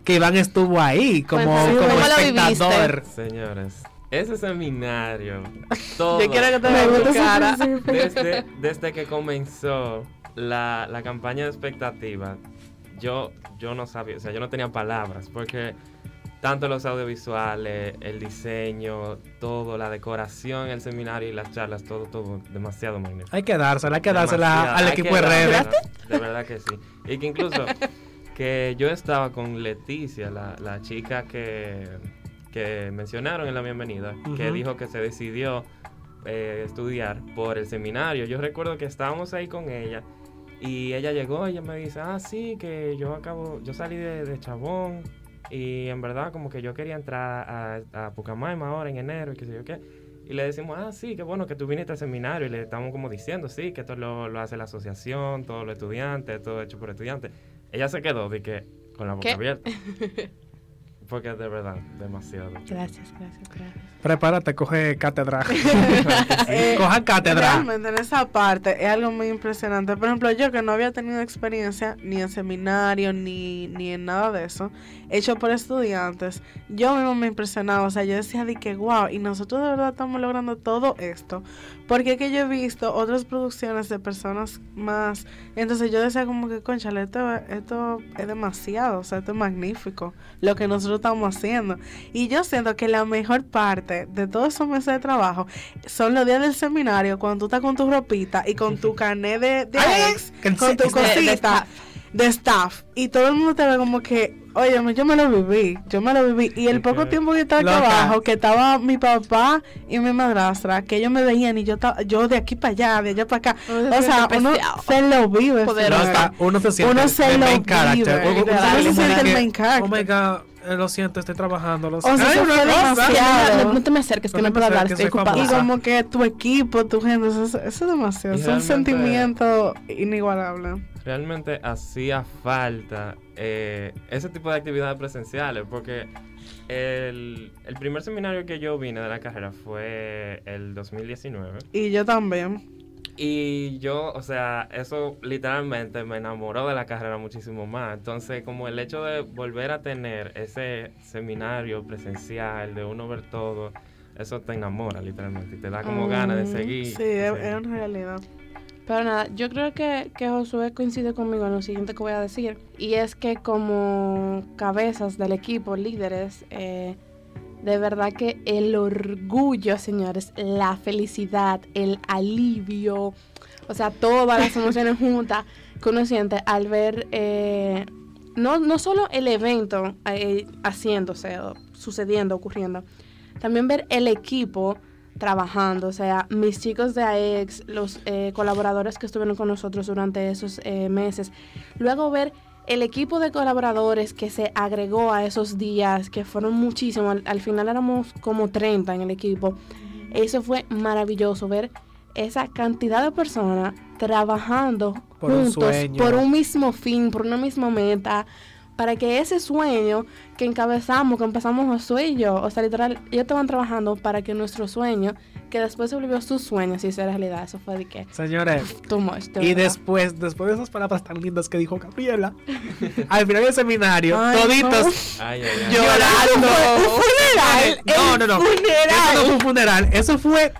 [SPEAKER 3] Que Iván estuvo ahí como,
[SPEAKER 2] Cuéntame,
[SPEAKER 3] como
[SPEAKER 2] ¿cómo lo
[SPEAKER 3] espectador.
[SPEAKER 4] Señores, ese seminario, (laughs) todo,
[SPEAKER 2] Yo quiero que te
[SPEAKER 5] Me
[SPEAKER 2] veas
[SPEAKER 5] gusta
[SPEAKER 2] tu
[SPEAKER 5] ese
[SPEAKER 2] cara.
[SPEAKER 5] principio.
[SPEAKER 4] desde, desde que comenzó la, la campaña de expectativa, yo, yo no sabía, o sea, yo no tenía palabras, porque tanto los audiovisuales, el diseño, todo, la decoración, el seminario y las charlas, todo, todo, demasiado magnífico.
[SPEAKER 3] Hay que dársela, hay que dársela
[SPEAKER 4] Demasiado,
[SPEAKER 3] al equipo de redes.
[SPEAKER 4] De verdad que sí. Y que incluso (laughs) que yo estaba con Leticia, la, la chica que, que mencionaron en la bienvenida, que dijo que se decidió eh, estudiar por el seminario. Yo recuerdo que estábamos ahí con ella y ella llegó y ella me dice, ah, sí, que yo acabo, yo salí de, de Chabón y en verdad como que yo quería entrar a, a Pucamaima ahora en enero y qué sé yo qué. Y le decimos, ah, sí, qué bueno que tú viniste al seminario. Y le estamos como diciendo, sí, que esto lo, lo hace la asociación, todos los estudiantes, todo hecho por estudiantes. Ella se quedó de que con la boca
[SPEAKER 2] ¿Qué?
[SPEAKER 4] abierta. (laughs) porque de verdad, demasiado.
[SPEAKER 2] Gracias, gracias, gracias.
[SPEAKER 3] Prepárate, coge cátedra. (laughs)
[SPEAKER 5] Eh,
[SPEAKER 3] Cojan cátedra.
[SPEAKER 5] Realmente en esa parte es algo muy impresionante. Por ejemplo, yo que no había tenido experiencia ni en seminario ni, ni en nada de eso, hecho por estudiantes, yo mismo me impresionaba. O sea, yo decía de que wow, y nosotros de verdad estamos logrando todo esto. Porque es que yo he visto otras producciones de personas más. Entonces yo decía como que, conchale, esto, esto es demasiado, o sea, esto es magnífico, lo que nosotros estamos haciendo. Y yo siento que la mejor parte de todos esos meses de trabajo son los días del seminario, cuando tú estás con tu ropita y con tu (laughs) carnet de, de ex, con tu cosita. De staff. Y todo el mundo te ve como que, oye, yo me lo viví, yo me lo viví. Y el poco tiempo que estaba aquí
[SPEAKER 3] Loca.
[SPEAKER 5] abajo, que estaba mi papá y mi madrastra, que ellos me veían y yo estaba, yo de aquí para allá, de allá para acá.
[SPEAKER 2] Uno
[SPEAKER 5] O sea, uno se lo vive.
[SPEAKER 3] Uno se siente
[SPEAKER 5] Uno se
[SPEAKER 3] el
[SPEAKER 5] lo
[SPEAKER 3] main character.
[SPEAKER 5] vive,
[SPEAKER 3] Uno- uno
[SPEAKER 5] literal.
[SPEAKER 3] se
[SPEAKER 5] Uno se
[SPEAKER 3] siente
[SPEAKER 5] siente el
[SPEAKER 3] que,
[SPEAKER 5] main character.
[SPEAKER 3] Oh my god, eh, lo siento, estoy trabajando. Lo
[SPEAKER 5] O sea,
[SPEAKER 3] siento. Ay.
[SPEAKER 2] No, no te me acerques, que
[SPEAKER 3] No
[SPEAKER 2] puedo hablar, estoy ocupada.
[SPEAKER 5] Y como que tu equipo, tu gente, eso, es- eso es demasiado. Es un sentimiento inigualable.
[SPEAKER 4] Realmente hacía falta eh, ese tipo de actividades presenciales, porque el, el primer seminario que yo vine de la carrera fue el 2019.
[SPEAKER 5] Y yo también.
[SPEAKER 4] Y yo, o sea, eso literalmente me enamoró de la carrera muchísimo más. Entonces, como el hecho de volver a tener ese seminario presencial, de uno ver todo, eso te enamora literalmente te da como
[SPEAKER 2] Mm,
[SPEAKER 4] ganas de seguir.
[SPEAKER 5] Sí, es, es una realidad.
[SPEAKER 2] Pero nada, yo creo que, que Josué coincide conmigo en lo siguiente que voy a decir. Y es que como cabezas del equipo, líderes, eh, de verdad que el orgullo, señores, la felicidad, el alivio, o sea, todas las emociones (laughs) juntas que uno siente al ver eh, no, no solo el evento eh, haciéndose, sucediendo, ocurriendo, también ver el equipo trabajando, o sea, mis chicos de AEX, los eh, colaboradores que estuvieron con nosotros durante esos eh, meses, luego ver el equipo de colaboradores que se agregó a esos días, que fueron muchísimos, al, al final éramos como 30 en el equipo, eso fue maravilloso ver esa cantidad de personas trabajando
[SPEAKER 3] Por
[SPEAKER 2] juntos por un mismo fin, por una misma meta, para que ese sueño que encabezamos, que empezamos Josué y yo, o sea, literal, ellos estaban trabajando para que nuestro sueño, que después se volvió su sueño, si hiciera realidad, eso fue de que,
[SPEAKER 3] Señores,
[SPEAKER 2] too much,
[SPEAKER 3] y
[SPEAKER 2] verdad.
[SPEAKER 3] después, después de esas palabras tan lindas que dijo Gabriela, (laughs) al final del seminario,
[SPEAKER 5] Ay,
[SPEAKER 3] toditos
[SPEAKER 4] Ay, ay, ay.
[SPEAKER 3] llorando.
[SPEAKER 5] funeral,
[SPEAKER 3] No, no, no.
[SPEAKER 5] funeral.
[SPEAKER 3] Eso no fue un funeral. Eso fue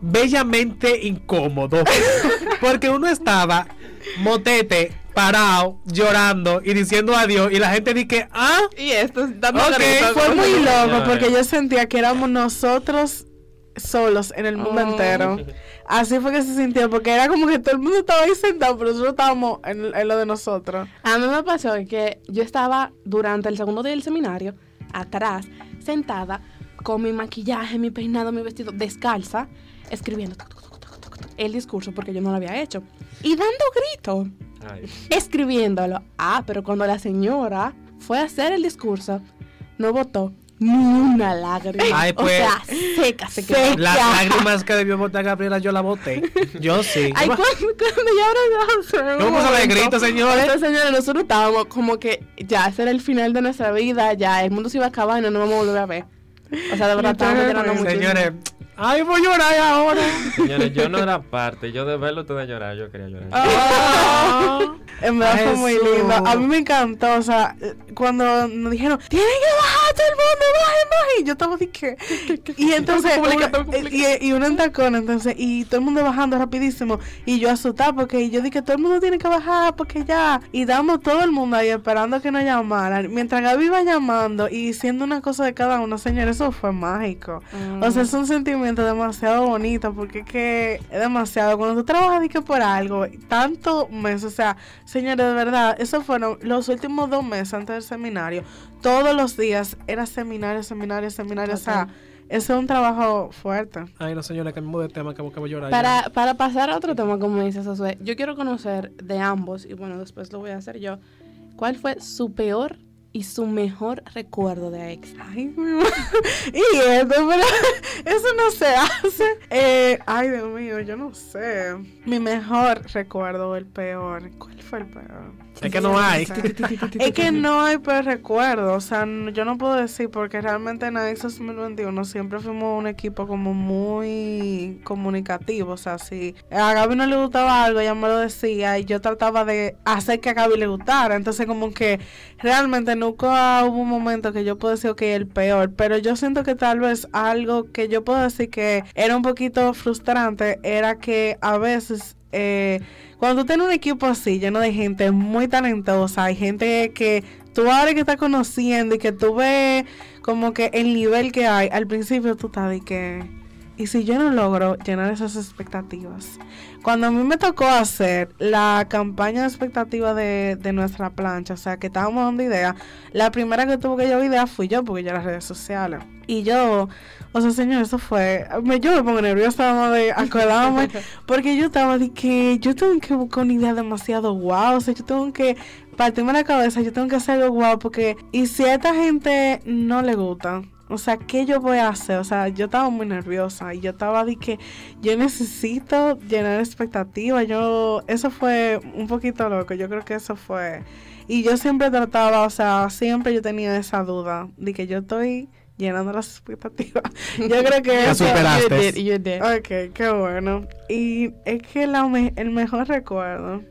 [SPEAKER 3] bellamente incómodo. (laughs) Porque uno estaba motete, parado, llorando y diciendo adiós. Y la gente dice, ah,
[SPEAKER 2] Y esto, dando
[SPEAKER 3] Ok,
[SPEAKER 2] gritos.
[SPEAKER 5] Fue muy (laughs) loco porque yo sentía que éramos nosotros solos en el mundo
[SPEAKER 2] Oh.
[SPEAKER 5] entero. Así fue que se sintió, porque era como que todo el mundo estaba ahí sentado, pero nosotros estábamos en, en lo de nosotros.
[SPEAKER 2] A mí me pasó que yo estaba durante el segundo día del seminario, atrás, sentada, con mi maquillaje, mi peinado, mi vestido, descalza, escribiendo tuc, tuc, tuc, tuc, tuc, tuc, el discurso porque yo no lo había hecho. Y dando gritos, escribiéndolo. Ah, pero cuando la señora fue a hacer el discurso, no votó ni una lágrima.
[SPEAKER 3] Ay, pues,
[SPEAKER 2] o sea, seca se quedó.
[SPEAKER 5] seca.
[SPEAKER 3] las lágrimas que debió botar Gabriela, yo la boté. Yo sí.
[SPEAKER 2] Ay, cuando, cuando ya ahora
[SPEAKER 3] puse a dar gritos, señores.
[SPEAKER 2] Entonces, señores, nosotros estábamos como que ya ese era el final de nuestra vida, ya el mundo se iba a acabar y no nos vamos a volver a ver. O sea, de verdad estábamos llorando muchísimo.
[SPEAKER 3] Señores, ay, voy a llorar ahora.
[SPEAKER 4] Señores, yo no era parte. Yo de verlo ustedes llorar, yo quería llorar.
[SPEAKER 3] Ah.
[SPEAKER 5] En verdad fue muy lindo. A mí me encantó, o sea, cuando nos dijeron, tienen que bajar todo el mundo, bajen, bajen. Yo estaba que. Y (laughs) entonces,
[SPEAKER 2] complica.
[SPEAKER 5] y, y uno en tacón, entonces, y todo el mundo bajando rapidísimo. Y yo asustada porque yo dije, todo el mundo tiene que bajar porque ya. Y damos todo el mundo ahí esperando que nos llamaran. Mientras Gaby iba llamando y diciendo una cosa de cada uno, señores, eso fue mágico.
[SPEAKER 2] Mm.
[SPEAKER 5] O sea, es un sentimiento demasiado bonito porque es que es demasiado. Cuando tú trabajas que por algo, tanto meses, o sea, señores, de verdad, esos fueron los últimos dos meses antes del seminario. Todos los días era seminario, seminario, seminario. O sea, eso es un trabajo fuerte.
[SPEAKER 3] Ay, no, señora, cambiamos de tema, que a llorar.
[SPEAKER 2] Para,
[SPEAKER 3] ya.
[SPEAKER 2] para pasar a otro tema, como dices, Josué, yo quiero conocer de ambos, y bueno, después lo voy a hacer yo, ¿cuál fue su peor y su mejor recuerdo de ex.
[SPEAKER 5] Ay, mi (laughs) y eso no se hace. Eh, ay, Dios mío, yo no sé. Mi mejor recuerdo o el peor. ¿Cuál fue el peor?
[SPEAKER 3] Es que no hay. (laughs)
[SPEAKER 5] Es que no hay peor recuerdo. O sea, yo no puedo decir porque realmente en AX 2021 siempre fuimos un equipo como muy comunicativo. O sea, si a Gaby no le gustaba algo, ella me lo decía y yo trataba de hacer que a Gaby le gustara. Entonces, como que realmente nunca hubo un momento que yo puedo decir, ok, el peor. Pero yo siento que tal vez algo que yo puedo decir que era un poquito frustrante era que a veces. Eh, cuando tú tienes un equipo así, lleno de gente muy talentosa, hay gente que tú ahora que estás conociendo y que tú ves como que el nivel que hay, al principio tú estás de que, y si yo no logro llenar esas expectativas. Cuando a mí me tocó hacer la campaña de expectativa de, de nuestra plancha, o sea, que estábamos dando idea, la primera que tuvo que llevar idea fui yo, porque yo las redes sociales. Y yo, o sea, señor, eso fue, me, yo me pongo nerviosa más de acordarme, (laughs) porque yo estaba de que yo tengo que buscar una idea demasiado guau, o sea, yo tengo que partirme la cabeza, yo tengo que hacer algo guau, porque, y si a esta gente no le gusta, o sea, ¿qué yo voy a hacer? O sea, yo estaba muy nerviosa y yo estaba de que yo necesito llenar expectativas. Yo, eso fue un poquito loco. Yo creo que eso fue. Y yo siempre trataba, o sea, siempre yo tenía esa duda de que yo estoy llenando las expectativas. (laughs) Yo creo que
[SPEAKER 3] La superaste.
[SPEAKER 2] You did, you did.
[SPEAKER 5] Ok, qué bueno. Y es que la me- el mejor recuerdo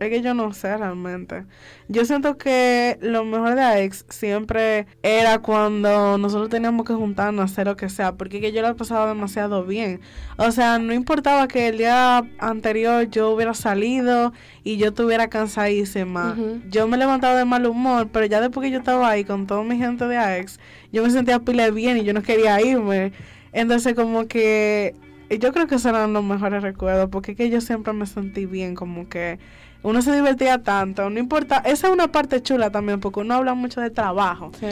[SPEAKER 5] es que yo no sé realmente. Yo siento que lo mejor de AX siempre era cuando nosotros teníamos que juntarnos a hacer lo que sea, porque es que yo lo he pasado demasiado bien. O sea, no importaba que el día anterior yo hubiera salido y yo estuviera cansadísima. Yo me levantaba de mal humor, pero ya después que yo estaba ahí con toda mi gente de AX, yo me sentía pila bien y yo no quería irme. Entonces como que yo creo que esos eran los mejores recuerdos, porque es que yo siempre me sentí bien, como que uno se divertía tanto, no importa, esa es una parte chula también, porque uno habla mucho de trabajo,
[SPEAKER 2] Sí.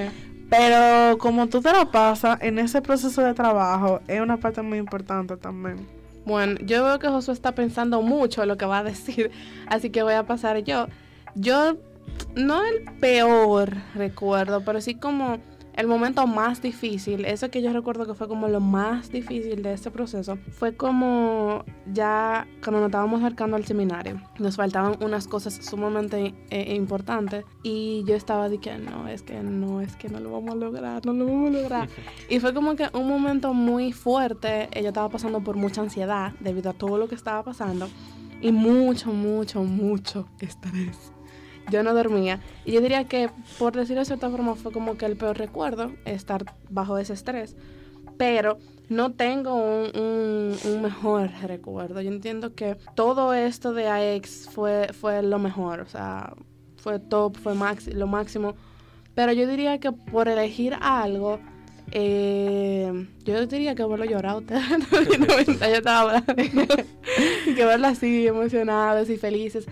[SPEAKER 5] pero como tú te la pasas en ese proceso de trabajo, es una parte muy importante también.
[SPEAKER 2] Bueno, yo veo que Josué está pensando mucho en lo que va a decir, así que voy a pasar yo. Yo, no el peor recuerdo, pero sí como el momento más difícil, eso que yo recuerdo que fue como lo más difícil de este proceso, fue como ya cuando nos estábamos acercando al seminario, nos faltaban unas cosas sumamente eh, importantes y yo estaba de que no, es que no, es que no lo vamos a lograr, no lo vamos a lograr. (laughs) Y fue como que un momento muy fuerte. Ella estaba pasando por mucha ansiedad debido a todo lo que estaba pasando. Y mucho, mucho, mucho estrés. Yo no dormía. Y yo diría que, por decirlo de cierta forma, fue como que el peor recuerdo, estar bajo ese estrés. Pero no tengo un, mejor recuerdo. Yo entiendo que todo esto de AX fue, fue lo mejor. O sea, fue top, fue maxi- lo máximo. Pero yo diría que por elegir algo, eh, yo diría que verlo a ustedes. yo estaba hablando. (laughs) que verla así, emocionados y felices.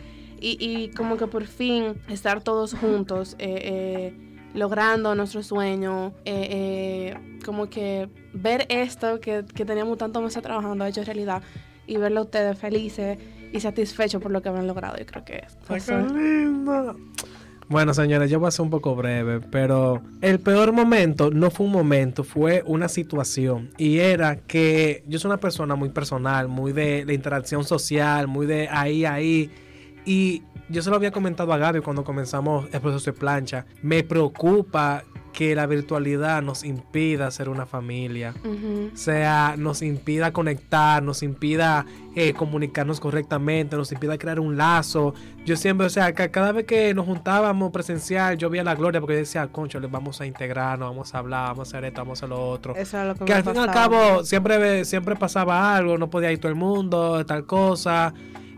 [SPEAKER 2] Y, y como que por fin estar todos juntos, eh, eh, logrando nuestro sueño. eh, eh, como que ver esto que, que teníamos tanto meses trabajando, hecho realidad. Y verlo a ustedes felices y satisfechos por lo que habían logrado. Yo creo que eso.
[SPEAKER 3] qué lindo. Bueno, señores, yo voy a ser un poco breve, pero el peor momento no fue un momento, fue una situación. Y era que yo soy una persona muy personal, muy de, de interacción social, muy de ahí, ahí. Y yo se lo había comentado a Gaby cuando comenzamos el proceso de plancha. Me preocupa que la virtualidad nos impida ser una familia. O sea, nos impida conectar, nos impida eh, comunicarnos correctamente, nos impida crear un lazo. Yo siempre, o sea, ca- cada vez que nos juntábamos presencial, yo veía la gloria porque yo decía, concho, le vamos a integrarnos, vamos a hablar, vamos a hacer esto, vamos a hacer lo otro.
[SPEAKER 5] Eso es lo que,
[SPEAKER 3] Que
[SPEAKER 5] me
[SPEAKER 3] al fin y al cabo siempre, siempre pasaba algo, no podía ir todo el mundo, tal cosa.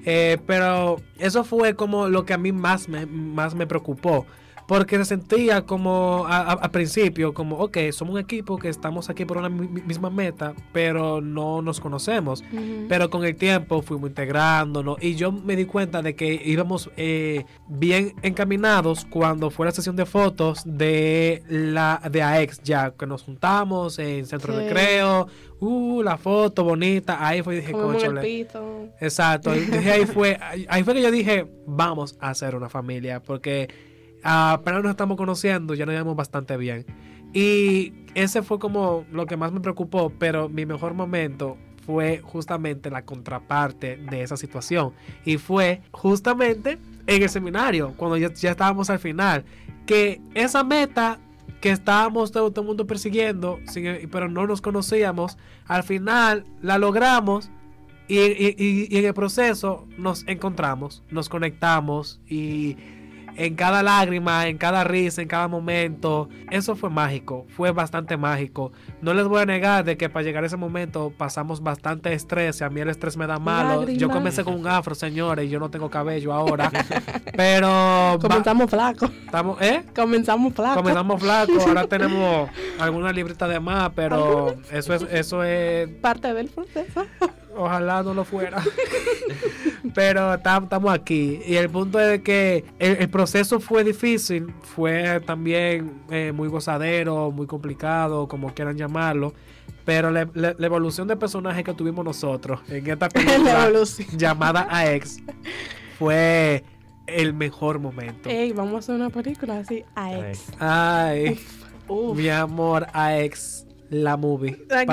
[SPEAKER 3] Eh, pero eso fue como lo que a mí más me, más me preocupó. Porque se sentía como a- a- al principio, como, ok, somos un equipo que estamos aquí por una mi- mi- misma meta, pero no nos conocemos. Pero con el tiempo fuimos integrándonos y yo me di cuenta de que íbamos eh, bien encaminados cuando fue la sesión de fotos de la de AEX ya, que nos juntamos en centro de recreo, uh, la foto bonita, ahí fue y dije, "Cónchale".
[SPEAKER 2] pito.
[SPEAKER 3] Exacto, dije, ahí fue, ahí fue que yo dije, vamos a hacer una familia, porque apenas nos estamos conociendo, ya nos llevamos bastante bien. Y ese fue como lo que más me preocupó, pero mi mejor momento fue justamente la contraparte de esa situación. Y fue justamente en el seminario, cuando ya, ya estábamos al final, que esa meta que estábamos todo, todo el mundo persiguiendo, sin- pero no nos conocíamos, al final la logramos y en el proceso nos encontramos, nos conectamos y en cada lágrima, en cada risa, en cada momento, eso fue mágico, fue bastante mágico. No les voy a negar de que para llegar a ese momento pasamos bastante estrés, y a mí el estrés me da malo. Yo
[SPEAKER 2] Lágrimas.
[SPEAKER 3] comencé con un afro, señores, y yo no tengo cabello ahora, (laughs) pero
[SPEAKER 2] Comenzamos flacos.
[SPEAKER 3] estamos, ¿eh?
[SPEAKER 2] Comenzamos flacos.
[SPEAKER 3] Comenzamos flacos, ahora (laughs) tenemos alguna librita de más, pero eso es, eso es,
[SPEAKER 2] Parte del proceso.
[SPEAKER 3] ojalá no lo fuera. (laughs) pero tam- estamos aquí. Y el punto es que el, el proceso fue difícil, fue también eh, muy gozadero, muy complicado, como quieran llamarlo. Pero la, la- la evolución de personaje que tuvimos nosotros en esta (laughs)
[SPEAKER 2] La
[SPEAKER 3] película llamada AX (laughs) fue el mejor momento.
[SPEAKER 2] Ey, vamos a hacer una película así. A ex.
[SPEAKER 3] Ay.
[SPEAKER 2] Uf.
[SPEAKER 3] Mi amor a ex la movie.
[SPEAKER 2] Aquí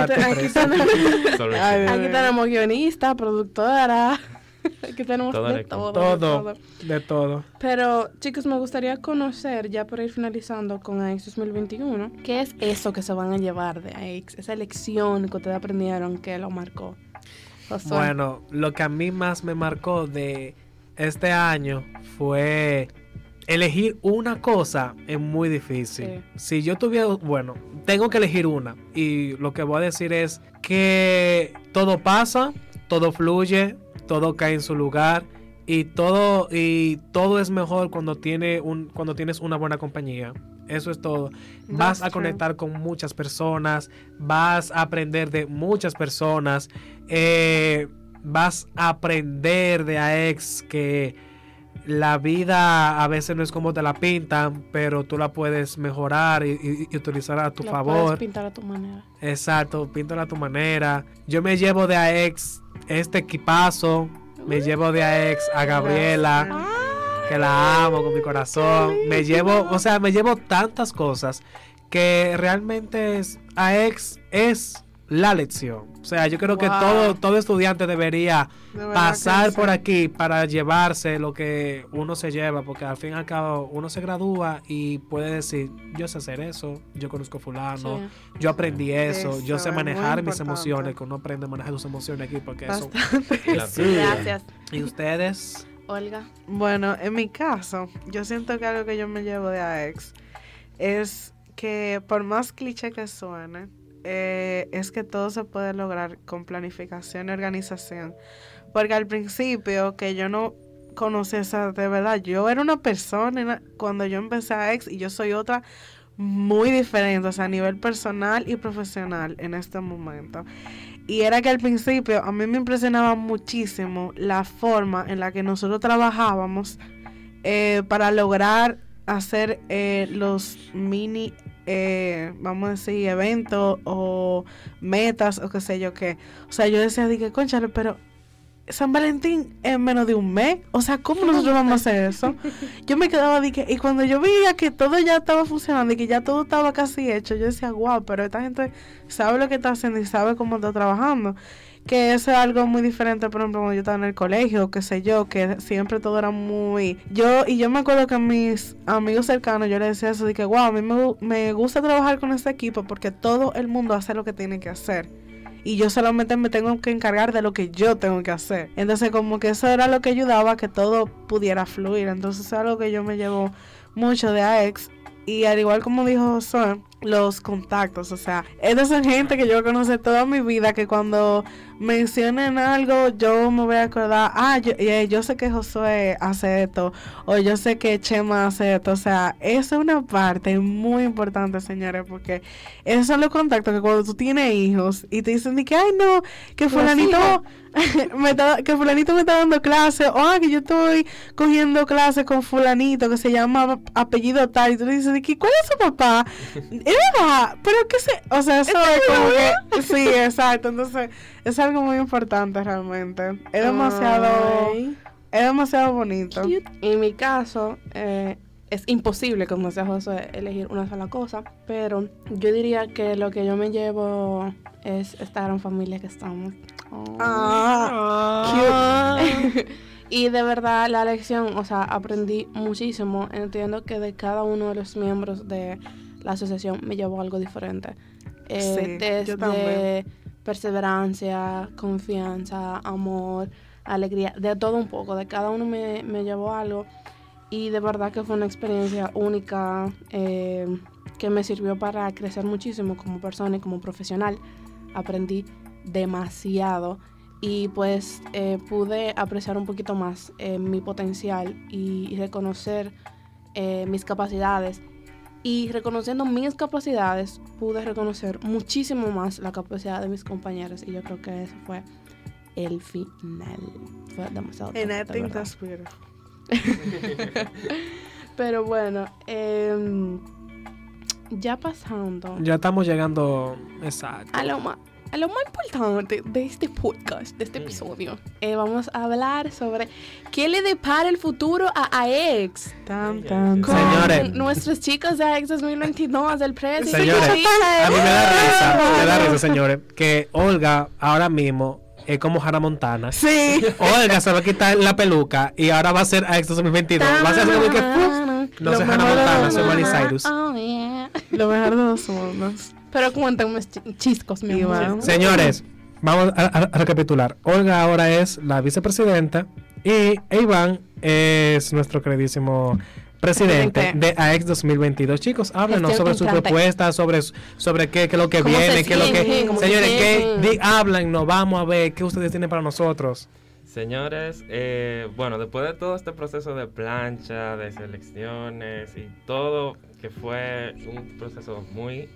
[SPEAKER 2] tenemos guionista, productora. (laughs) Aquí tenemos
[SPEAKER 4] Todo
[SPEAKER 2] de
[SPEAKER 4] equipo.
[SPEAKER 2] todo, de
[SPEAKER 3] Todo, de todo.
[SPEAKER 2] Pero, chicos, me gustaría conocer, ya por ir finalizando con AX 2021, ¿qué es eso que se van a llevar de AX? Esa lección que ustedes aprendieron que lo marcó.
[SPEAKER 3] Bueno, lo que a mí más me marcó de este año fue elegir una cosa es muy difícil. Si yo tuviera, bueno, tengo que elegir una y lo que voy a decir es que todo pasa, todo fluye, todo cae en su lugar y todo y todo es mejor cuando tiene un cuando tienes una buena compañía. Eso es todo. Vas a
[SPEAKER 2] true.
[SPEAKER 3] conectar con muchas personas, vas a aprender de muchas personas, eh, vas a aprender de AEX que la vida a veces no es como te la pintan, pero tú la puedes mejorar y, y- y utilizar a tu
[SPEAKER 2] La
[SPEAKER 3] favor.
[SPEAKER 2] puedes pintar a tu manera.
[SPEAKER 3] Exacto, píntala a tu manera. Yo me llevo de AEX este equipazo, me llevo de AEX a Gabriela que la amo con mi corazón. Me llevo, o sea, me llevo tantas cosas que realmente es, AEX es la lección. O sea, yo creo que todo, todo estudiante debería
[SPEAKER 5] De
[SPEAKER 3] pasar por
[SPEAKER 5] sí.
[SPEAKER 3] aquí para llevarse lo que uno se lleva, porque al fin y al cabo uno se gradúa y puede decir, yo sé hacer eso, yo conozco fulano,
[SPEAKER 2] Sí.
[SPEAKER 3] yo aprendí eso, yo
[SPEAKER 5] Eso
[SPEAKER 3] sé manejar mis emociones, que uno aprende a manejar sus emociones aquí, porque eso...
[SPEAKER 4] Y la (laughs)
[SPEAKER 3] Sí.
[SPEAKER 2] Gracias,
[SPEAKER 3] ¿Y ustedes?
[SPEAKER 2] Olga.
[SPEAKER 5] Bueno, en mi caso, yo siento que algo que yo me llevo de AX es que por más cliché que suene, eh, es que todo se puede lograr con planificación y organización. Porque al principio que yo no conocía esa de verdad, yo era una persona cuando yo empecé a X y yo soy otra muy diferente, o sea, a nivel personal y profesional en este momento. Y era que al principio a mí me impresionaba muchísimo la forma en la que nosotros trabajábamos eh, para lograr hacer eh, los mini, eh, vamos a decir, eventos o metas o qué sé yo qué. O sea, yo decía, dije, conchale, pero San Valentín en menos de un mes. O sea, ¿cómo nosotros vamos a hacer eso? (laughs) Yo me quedaba, dije, y cuando yo veía que todo ya estaba funcionando y que ya todo estaba casi hecho, yo decía, wow, pero esta gente sabe lo que está haciendo y sabe cómo está trabajando. Que eso es algo muy diferente, por ejemplo, cuando yo estaba en el colegio, qué sé yo, que siempre todo era muy... Yo, y yo me acuerdo que a mis amigos cercanos yo les decía eso, de que, wow, a mí me, me gusta trabajar con este equipo porque todo el mundo hace lo que tiene que hacer y yo solamente me tengo que encargar de lo que yo tengo que hacer. Entonces como que eso era lo que ayudaba a que todo pudiera fluir. Entonces es algo que yo me llevo mucho de AX. Y al igual como dijo Josué, los contactos, o sea, estos son gente que yo conocí toda mi vida, que cuando mencionen algo, yo me voy a acordar, ah, yo, eh, yo sé que Josué hace esto, o yo sé que Chema hace esto, o sea, eso es una parte muy importante, señores, porque esos son los contactos que cuando tú tienes hijos y te dicen de que, ay, no, que fulanito, (laughs) me está, que fulanito me está dando clase, o ah, que yo estoy cogiendo clases con fulanito que se llama apellido tal, y tú le dices ¿cuál es su papá? (laughs) Verdad, pero qué sé, o sea, eso es como que, sí, exacto, entonces es algo muy importante realmente, es demasiado,
[SPEAKER 2] Ay,
[SPEAKER 5] es demasiado bonito.
[SPEAKER 2] cute. En mi caso, eh, es imposible, como decía José, elegir una sola cosa, pero yo diría que lo que yo me llevo es esta gran familia que estamos. Oh.
[SPEAKER 5] Ah, (laughs)
[SPEAKER 2] y de verdad la lección, o sea, aprendí muchísimo. Entiendo que de cada uno de los miembros de la asociación me llevó algo diferente. Eh,
[SPEAKER 5] Sí,
[SPEAKER 2] desde perseverancia, confianza, amor, alegría, de todo un poco. De cada uno me, me llevó algo. Y de verdad que fue una experiencia única eh, que me sirvió para crecer muchísimo como persona y como profesional. Aprendí demasiado y pues eh, pude apreciar un poquito más eh, mi potencial y, y reconocer mis capacidades. Y reconociendo mis capacidades, pude reconocer muchísimo más la capacidad de mis compañeros. Y yo creo que eso fue el final. Fue demasiado
[SPEAKER 5] and I think that's.
[SPEAKER 2] Pero bueno, em, ya pasando
[SPEAKER 3] Ya estamos llegando. Exacto.
[SPEAKER 2] a lo más, a lo más importante de este podcast, de este
[SPEAKER 4] Mm.
[SPEAKER 2] episodio, eh, vamos a hablar sobre qué le depara el futuro a AEX.
[SPEAKER 5] Tan,
[SPEAKER 4] sí.
[SPEAKER 2] Con.
[SPEAKER 3] Señores.
[SPEAKER 2] nuestros chicos de AEX 2022 del precio.
[SPEAKER 3] Señores, a mí me da risa, (laughs) me da risa, señores, que Olga ahora mismo es como Hannah Montana.
[SPEAKER 5] Sí.
[SPEAKER 3] Olga se va a quitar la peluca y ahora va a ser a Exos 2022. Va a ser como que. ¡puf! No
[SPEAKER 5] mejor
[SPEAKER 3] Hannah Montana, soy Miley Cyrus.
[SPEAKER 2] Oh, yeah.
[SPEAKER 5] Lo mejor de dos mundos.
[SPEAKER 2] Pero cuéntame chi- chiscos, mi amor.
[SPEAKER 5] Iván.
[SPEAKER 3] Señores, vamos a, a- a recapitular. Olga ahora es la vicepresidenta y Iván es nuestro queridísimo presidente de AEX 2022. Chicos, háblenos sobre sus
[SPEAKER 2] entrante.
[SPEAKER 3] propuestas, sobre, sobre qué, qué es lo que
[SPEAKER 2] ¿Cómo se
[SPEAKER 3] viene, qué es lo que... Señores, háblanos, vamos a ver qué ustedes tienen para nosotros.
[SPEAKER 4] Señores, eh, bueno, después de todo este proceso de plancha, de selecciones y todo, que fue un proceso muy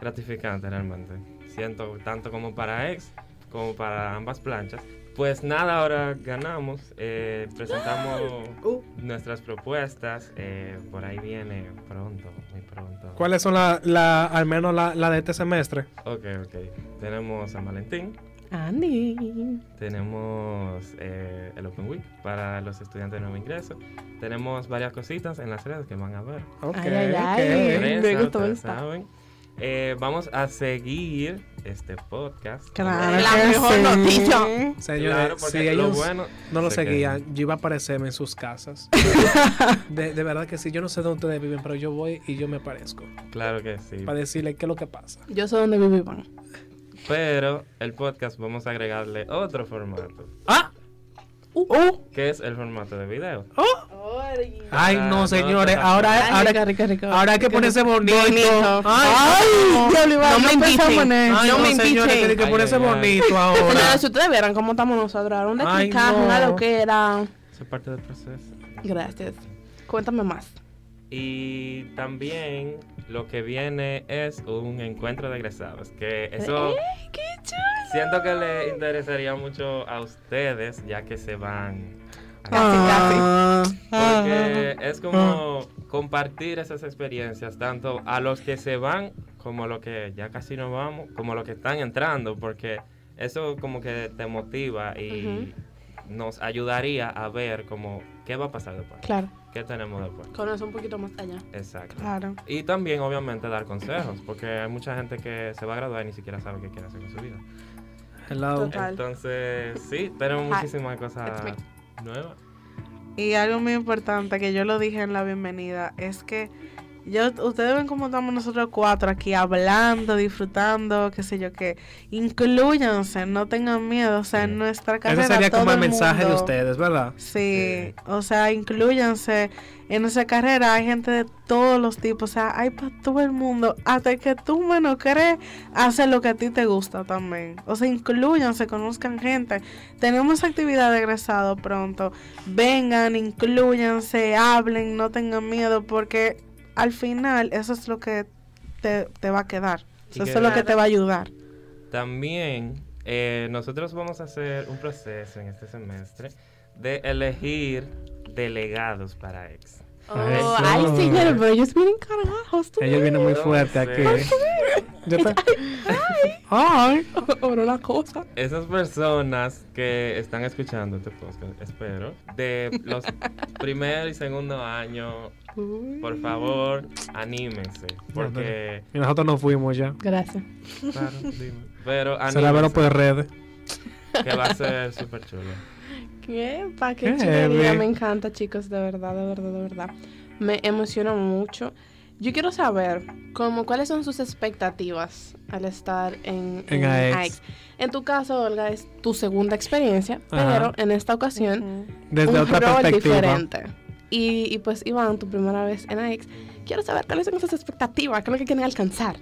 [SPEAKER 4] gratificante realmente. Siento tanto como para ex como para ambas planchas. Pues nada, ahora ganamos, eh, presentamos
[SPEAKER 5] Uh.
[SPEAKER 4] nuestras propuestas, eh, por ahí viene pronto, muy pronto.
[SPEAKER 3] ¿Cuáles son la, la- al menos la, la de este semestre?
[SPEAKER 4] Ok, ok. Tenemos San Valentín,
[SPEAKER 2] Andy.
[SPEAKER 4] Tenemos eh, el Open Week para los estudiantes de nuevo ingreso. Tenemos varias cositas en las redes que van a ver.
[SPEAKER 3] Ok,
[SPEAKER 2] Ay, ay,
[SPEAKER 3] ok.
[SPEAKER 2] ay.
[SPEAKER 4] Sorpresa,
[SPEAKER 2] me gustó
[SPEAKER 4] ustedes
[SPEAKER 2] esta.
[SPEAKER 4] saben. Eh, vamos a seguir este podcast.
[SPEAKER 5] Claro
[SPEAKER 2] La
[SPEAKER 5] que
[SPEAKER 2] mejor
[SPEAKER 5] sí.
[SPEAKER 2] noticia.
[SPEAKER 3] Señores,
[SPEAKER 4] Claro, porque
[SPEAKER 3] si
[SPEAKER 4] lo
[SPEAKER 3] ellos
[SPEAKER 4] bueno
[SPEAKER 3] no lo
[SPEAKER 4] se
[SPEAKER 3] seguían, yo iba a aparecerme en sus casas. (laughs) de, de verdad que sí, yo no sé dónde ustedes viven, pero yo voy y yo me aparezco.
[SPEAKER 4] Claro que sí.
[SPEAKER 3] Para decirle qué es lo que pasa.
[SPEAKER 2] Yo sé dónde vive Iván.
[SPEAKER 4] Pero el podcast vamos a agregarle otro formato,
[SPEAKER 3] ¡Ah! ¡Uh!
[SPEAKER 4] que es el formato de video.
[SPEAKER 3] Ay,
[SPEAKER 4] Ah,
[SPEAKER 3] no,
[SPEAKER 4] no,
[SPEAKER 3] señores,
[SPEAKER 4] no,
[SPEAKER 3] ahora,
[SPEAKER 2] Ay,
[SPEAKER 3] ahora, ahora hay que ponerse bonito.
[SPEAKER 2] Bonito.
[SPEAKER 3] Ay,
[SPEAKER 5] Ay, diablo, Iván,
[SPEAKER 2] no me inviten.
[SPEAKER 3] ay,
[SPEAKER 2] no
[SPEAKER 3] no,
[SPEAKER 2] me inviten.
[SPEAKER 3] tiene que
[SPEAKER 4] Ay,
[SPEAKER 3] ponerse
[SPEAKER 4] ay, ay.
[SPEAKER 3] bonito ahora.
[SPEAKER 2] si ustedes vieran cómo estamos nosotros, ahora un
[SPEAKER 3] Ay,
[SPEAKER 2] desplicaje,
[SPEAKER 3] no.
[SPEAKER 2] una loquera.
[SPEAKER 4] Eso es parte del proceso.
[SPEAKER 2] Gracias. Cuéntame más.
[SPEAKER 4] Y también lo que viene es un encuentro de egresados, que eso
[SPEAKER 2] ¡Qué chulo!
[SPEAKER 4] siento que le interesaría mucho a ustedes, ya que se van.
[SPEAKER 2] Casi,
[SPEAKER 5] Ah,
[SPEAKER 4] Porque es como compartir esas experiencias, tanto a los que se van como a los que ya casi no vamos, como a los que están entrando, porque eso como que te motiva y nos ayudaría a ver como qué va a pasar después,
[SPEAKER 2] Claro,
[SPEAKER 4] qué tenemos después.
[SPEAKER 2] conoce un poquito más allá.
[SPEAKER 4] Exacto.
[SPEAKER 5] Claro.
[SPEAKER 4] Y también, obviamente, dar consejos, porque hay mucha gente que se va a graduar y ni siquiera sabe qué quiere hacer con su vida.
[SPEAKER 3] Hello.
[SPEAKER 2] Total.
[SPEAKER 4] Entonces, sí, tenemos
[SPEAKER 2] Hi,
[SPEAKER 4] muchísimas cosas nuevas.
[SPEAKER 5] Y algo muy importante que yo lo dije en la bienvenida es que yo, ustedes ven cómo estamos nosotros cuatro aquí hablando, disfrutando, qué sé yo qué. Incluyanse, no tengan miedo. O sea, en
[SPEAKER 4] Sí.
[SPEAKER 5] nuestra carrera.
[SPEAKER 3] Ese sería
[SPEAKER 5] todo
[SPEAKER 3] como el mensaje de
[SPEAKER 5] mundo-
[SPEAKER 3] ustedes, ¿verdad?
[SPEAKER 5] Sí, o sea, incluyanse. En nuestra carrera hay gente de todos los tipos, o sea, hay para todo el mundo. Hasta que tú menos crees, hace lo que a ti te gusta también. O sea, incluyanse, conozcan gente. Tenemos actividad de egresado pronto. Vengan, incluyanse, hablen, no tengan miedo, porque al final eso es lo que te, te va a quedar. Eso
[SPEAKER 4] que-
[SPEAKER 5] es lo que te va a ayudar.
[SPEAKER 4] También, eh, nosotros vamos a hacer un proceso en este semestre de elegir delegados para ex.
[SPEAKER 2] Oh,
[SPEAKER 3] Ay,
[SPEAKER 2] señores, pero ellos vienen cargados. tú
[SPEAKER 3] Ellos vienen muy fuerte aquí. Yo te- Ay.
[SPEAKER 2] Ahora una cosa.
[SPEAKER 4] Esas personas que están escuchando este podcast, espero, de los (laughs) primer y segundo años, por favor, anímense. Porque,
[SPEAKER 3] Y nosotros nos fuimos ya.
[SPEAKER 2] Gracias.
[SPEAKER 4] claro, dime. (laughs) Pero
[SPEAKER 3] Se la
[SPEAKER 4] anímense,
[SPEAKER 3] por redes.
[SPEAKER 4] que va a ser súper chulo.
[SPEAKER 2] ¿Qué? ¿Para qué
[SPEAKER 3] Qué.
[SPEAKER 2] Me encanta, chicos, de verdad, de verdad, de verdad. Me emociona mucho. Yo quiero saber, como, ¿cuáles son sus expectativas al estar en,
[SPEAKER 3] En AEX?
[SPEAKER 2] En tu caso, Olga, es tu segunda experiencia,
[SPEAKER 3] Ajá.
[SPEAKER 2] pero en esta ocasión,
[SPEAKER 3] Desde
[SPEAKER 2] un
[SPEAKER 3] otra
[SPEAKER 2] rol
[SPEAKER 3] perspectiva.
[SPEAKER 2] diferente. Y, y pues, Iván, tu primera vez en AEX, quiero saber cuáles son esas expectativas, qué es lo que quieren alcanzar.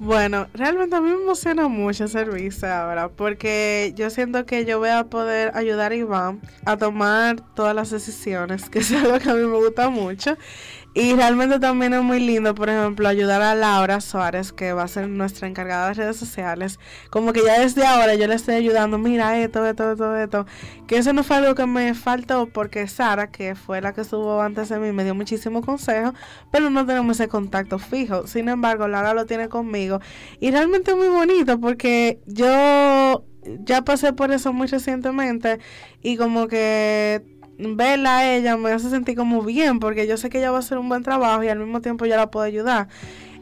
[SPEAKER 5] Bueno, realmente a mí me emociona mucho el servicio ahora porque yo siento que yo voy a poder ayudar a Iván a tomar todas las decisiones, (laughs) que es algo que a mí me gusta mucho. Y realmente también es muy lindo, por ejemplo, ayudar a Laura Suárez, que va a ser nuestra encargada de redes sociales. Como que ya desde ahora yo le estoy ayudando, mira esto, esto, esto, esto. Que eso no fue algo que me faltó porque Sara, que fue la que estuvo antes de mí, me dio muchísimo consejo, pero no tenemos ese contacto fijo. Sin embargo, Laura lo tiene conmigo. Y realmente es muy bonito porque yo ya pasé por eso muy recientemente y como que verla a ella me hace sentir como bien porque yo sé que ella va a hacer un buen trabajo y al mismo tiempo yo la puedo ayudar.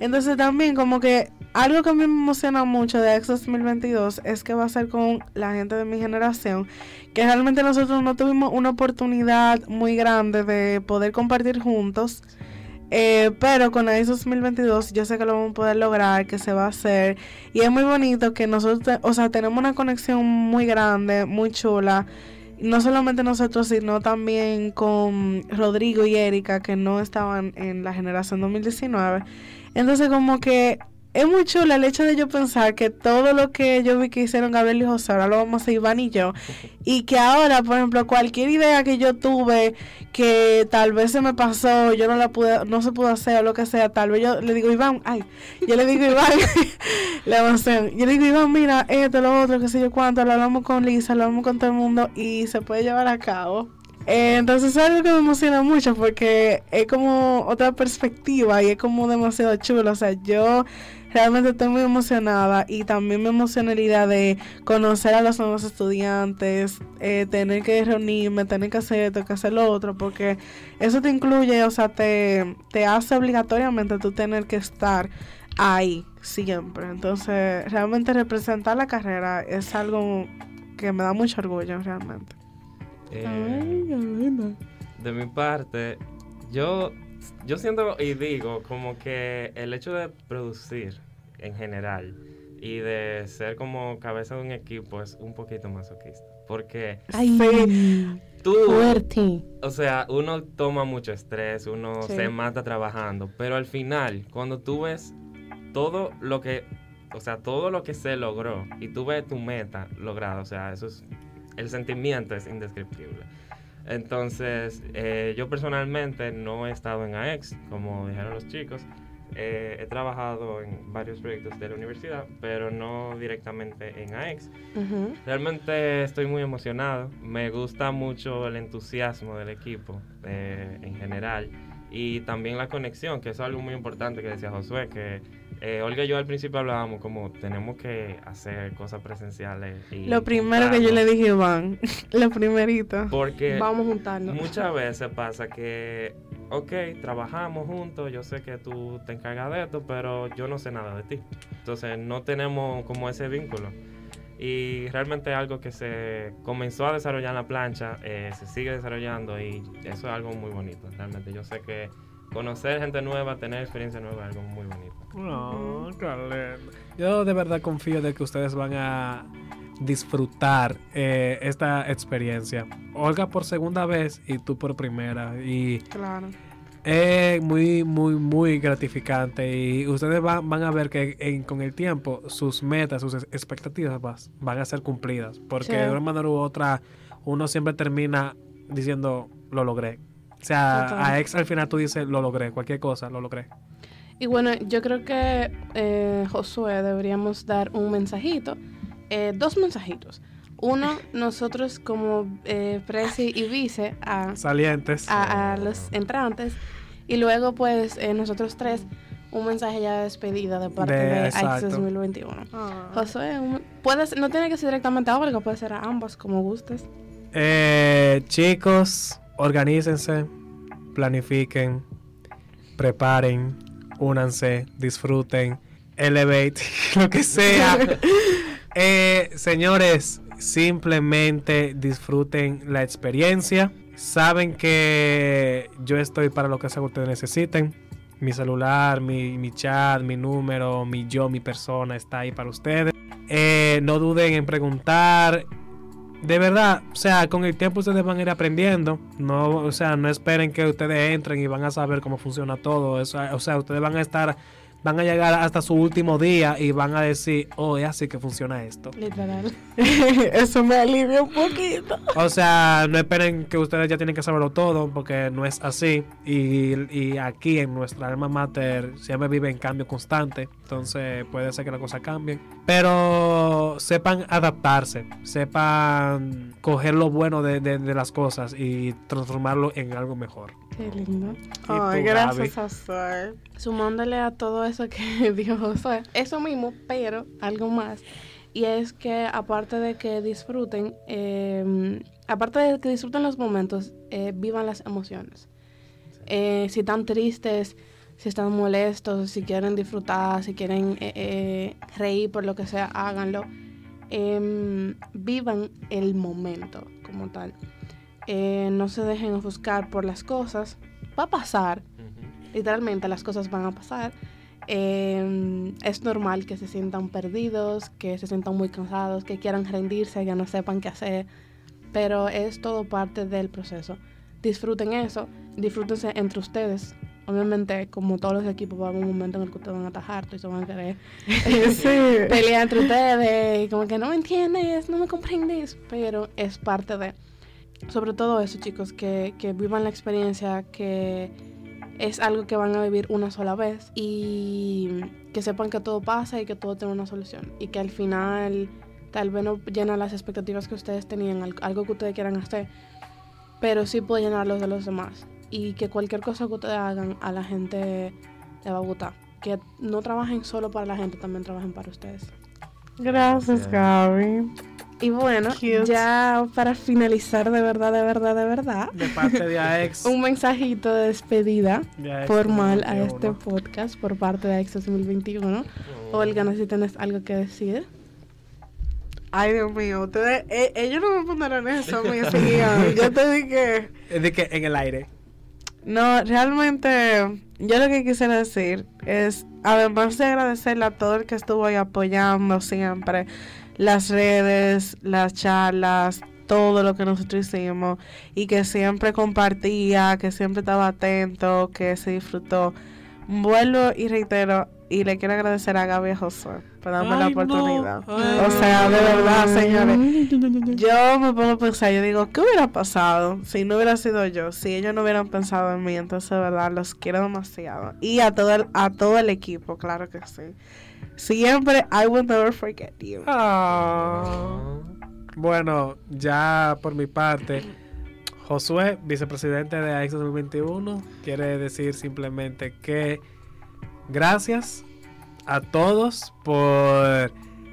[SPEAKER 5] Entonces también como que algo que a mí me emociona mucho de Ex 2022 es que va a ser con la gente de mi generación, que realmente nosotros no tuvimos una oportunidad muy grande de poder compartir juntos. Eh, pero con AIS 2022 yo sé que lo vamos a poder lograr, que se va a hacer. Y es muy bonito que nosotros, o sea, tenemos una conexión muy grande, muy chula. No solamente nosotros, sino también con Rodrigo y Erika, que no estaban en la generación 2019. Entonces como que es muy chulo el hecho de yo pensar que todo lo que yo vi que hicieron Gabriel y José, ahora lo vamos a hacer Iván y yo. (laughs) Y que ahora, por ejemplo, cualquier idea que yo tuve que tal vez se me pasó, yo no la pude, no se pudo hacer o lo que sea, tal vez yo le digo Iván, ay, yo le digo Iván, (laughs) la emoción, yo le digo Iván, mira, esto, lo otro, qué sé yo cuánto, lo hablamos con Lisa, lo hablamos con todo el mundo y se puede llevar a cabo. Eh, entonces es algo que me emociona mucho porque es como otra perspectiva y es como demasiado chulo. O sea, yo realmente estoy muy emocionada y también me emociona la idea de conocer a los nuevos estudiantes, eh, tener que reunirme, tener que hacer esto, que hacer lo otro, porque eso te incluye, o sea, te, te hace obligatoriamente tú tener que estar ahí siempre. Entonces, realmente representar la carrera es algo que me da mucho orgullo, realmente.
[SPEAKER 4] Eh, de mi parte, yo, yo siento y digo como que el hecho de producir en general y de ser como cabeza de un equipo es un poquito masoquista. Porque
[SPEAKER 2] Ay,
[SPEAKER 4] tú,
[SPEAKER 2] fuerte.
[SPEAKER 4] o sea, uno toma mucho estrés, uno
[SPEAKER 2] Sí.
[SPEAKER 4] se mata trabajando, pero al final, cuando tú ves todo lo que, o sea, todo lo que se logró y tú ves tu meta lograda, o sea, eso es, el sentimiento es indescriptible. Entonces, eh, yo personalmente no he estado en AEX, como dijeron los chicos. Eh, he trabajado en varios proyectos de la universidad, pero no directamente en AEX.
[SPEAKER 2] Ujú.
[SPEAKER 4] Realmente estoy muy emocionado. Me gusta mucho el entusiasmo del equipo eh, en general y también la conexión, que es algo muy importante que decía Josué, que eh, Olga y yo al principio hablábamos como tenemos que hacer cosas presenciales. Y
[SPEAKER 5] Lo primero que yo le dije Iván, (laughs) lo primerito.
[SPEAKER 4] Porque
[SPEAKER 2] Vamos a juntarnos.
[SPEAKER 4] muchas veces pasa que, ok, trabajamos juntos, yo sé que tú te encargas de esto, pero yo no sé nada de ti. Entonces no tenemos como ese vínculo. Y realmente es algo que se comenzó a desarrollar en la plancha, eh, se sigue desarrollando y eso es algo muy bonito. Realmente yo sé que conocer gente nueva, tener experiencia nueva es algo muy bonito.
[SPEAKER 3] No, qué lindo. Yo de verdad confío de que ustedes van a disfrutar eh, esta experiencia. Olga por segunda vez y tú por primera. Y
[SPEAKER 5] Claro.
[SPEAKER 3] es muy, muy, muy gratificante. Y ustedes van, van a ver que en- con el tiempo sus metas, sus expectativas vas- van a ser cumplidas. Porque
[SPEAKER 2] Sí.
[SPEAKER 3] de una manera u otra uno siempre termina diciendo lo logré. O sea,
[SPEAKER 2] Total.
[SPEAKER 3] a ex al final tú dices lo logré, cualquier cosa, lo logré.
[SPEAKER 2] Y bueno, yo creo que eh, Josué deberíamos dar un mensajito, eh, dos mensajitos. Uno, nosotros como eh, presi y vice a,
[SPEAKER 3] Salientes.
[SPEAKER 2] a, a los entrantes y luego pues eh, nosotros tres un mensaje ya de despedida de parte
[SPEAKER 3] De-
[SPEAKER 2] de, AX
[SPEAKER 3] exacto.
[SPEAKER 2] 2021.
[SPEAKER 5] Ah.
[SPEAKER 2] Josué, puedes, no tiene que ser directamente a Olga, puede ser a ambos, como gustes.
[SPEAKER 3] Eh, chicos, organícense, planifiquen, preparen, únanse, disfruten, elevate, (laughs) lo que sea. (laughs) Eh, señores, simplemente disfruten la experiencia. Saben que yo estoy para lo que sea que ustedes necesiten. Mi celular, mi, mi chat, mi número, mi yo, mi persona está ahí para ustedes. Eh, no duden en preguntar. De verdad, o sea, con el tiempo ustedes van a ir aprendiendo. No, o sea, no esperen que ustedes entren y van a saber cómo funciona todo. O sea, ustedes van a estar, van a llegar hasta su último día y van a decir, oh, es así que funciona esto.
[SPEAKER 2] Literal. (laughs)
[SPEAKER 5] Eso me alivia un poquito.
[SPEAKER 3] O sea, no esperen que ustedes ya tienen que saberlo todo, porque no es así. Y, y aquí en nuestra alma mater siempre vive en cambio constante. Entonces puede ser que las cosas cambien. Pero sepan adaptarse, sepan coger lo bueno de, de- de las cosas y transformarlo en algo mejor.
[SPEAKER 2] Qué lindo.
[SPEAKER 3] ¿Y
[SPEAKER 5] Ay,
[SPEAKER 3] tú,
[SPEAKER 5] gracias? Josué.
[SPEAKER 2] Sumándole a todo eso que (laughs) dijo Josué, eso mismo, pero algo más. Y es que aparte de que disfruten, eh, aparte de que disfruten los momentos, eh, vivan las emociones. Eh, si están tristes, si están molestos, si quieren disfrutar, si quieren eh, eh, reír por lo que sea, háganlo. Em, vivan el momento como tal. Eh, no se dejen ofuscar por las cosas. Va a pasar,
[SPEAKER 4] Ujú.
[SPEAKER 2] literalmente las cosas van a pasar. Eh, es normal que se sientan perdidos, que se sientan muy cansados, que quieran rendirse, que no sepan qué hacer, pero es todo parte del proceso. Disfruten eso, disfrútense entre ustedes. Obviamente, como todos los equipos, va a haber un momento en el que ustedes van a atajar y se van a querer (laughs)
[SPEAKER 5] Sí.
[SPEAKER 2] pelear entre ustedes, y como que no me entiendes, no me comprendes, pero es parte de. Sobre todo eso, chicos, que, que vivan la experiencia, que es algo que van a vivir una sola vez y que sepan que todo pasa y que todo tiene una solución y que al final tal vez no llena las expectativas que ustedes tenían, al- algo que ustedes quieran hacer, pero sí puede llenar los de los demás y que cualquier cosa que ustedes hagan a la gente le va a gustar. Que no trabajen solo para la gente, también trabajen para ustedes.
[SPEAKER 5] Gracias, Gaby.
[SPEAKER 2] Y bueno,
[SPEAKER 5] Cute.
[SPEAKER 2] ya para finalizar de verdad, de verdad, de verdad,
[SPEAKER 3] De parte de AEX. (laughs)
[SPEAKER 2] un mensajito de despedida
[SPEAKER 3] de AEX
[SPEAKER 2] formal a
[SPEAKER 3] 2021.
[SPEAKER 2] este podcast por parte de Exos 2021. Olga, no sé si tienes algo que decir.
[SPEAKER 5] Ay, Dios mío, ustedes, eh, ellos no me pondrán eso, mi (laughs) guion. Yo te dije.
[SPEAKER 3] Es de que en el aire.
[SPEAKER 5] No, realmente, yo lo que quisiera decir es, además de agradecerle a todo el que estuvo ahí apoyando siempre, las redes, las charlas, todo lo que nosotros hicimos, y que siempre compartía, que siempre estaba atento, que se disfrutó. Vuelvo y reitero, y le quiero agradecer a Gaby Josué por darme la
[SPEAKER 3] no.
[SPEAKER 5] oportunidad.
[SPEAKER 3] Ay,
[SPEAKER 5] o sea, de verdad, señores.
[SPEAKER 2] señores.
[SPEAKER 5] Yo me pongo a pensar, yo digo, ¿qué hubiera pasado si no hubiera sido yo? Si ellos no hubieran pensado en mí, entonces, de verdad, los quiero demasiado. Y a todo el, a todo el equipo, claro que sí. Siempre, I will never forget you.
[SPEAKER 3] Ah. Bueno, ya por mi parte, Josué, vicepresidente de AEX 2021, quiere decir simplemente que gracias a todos por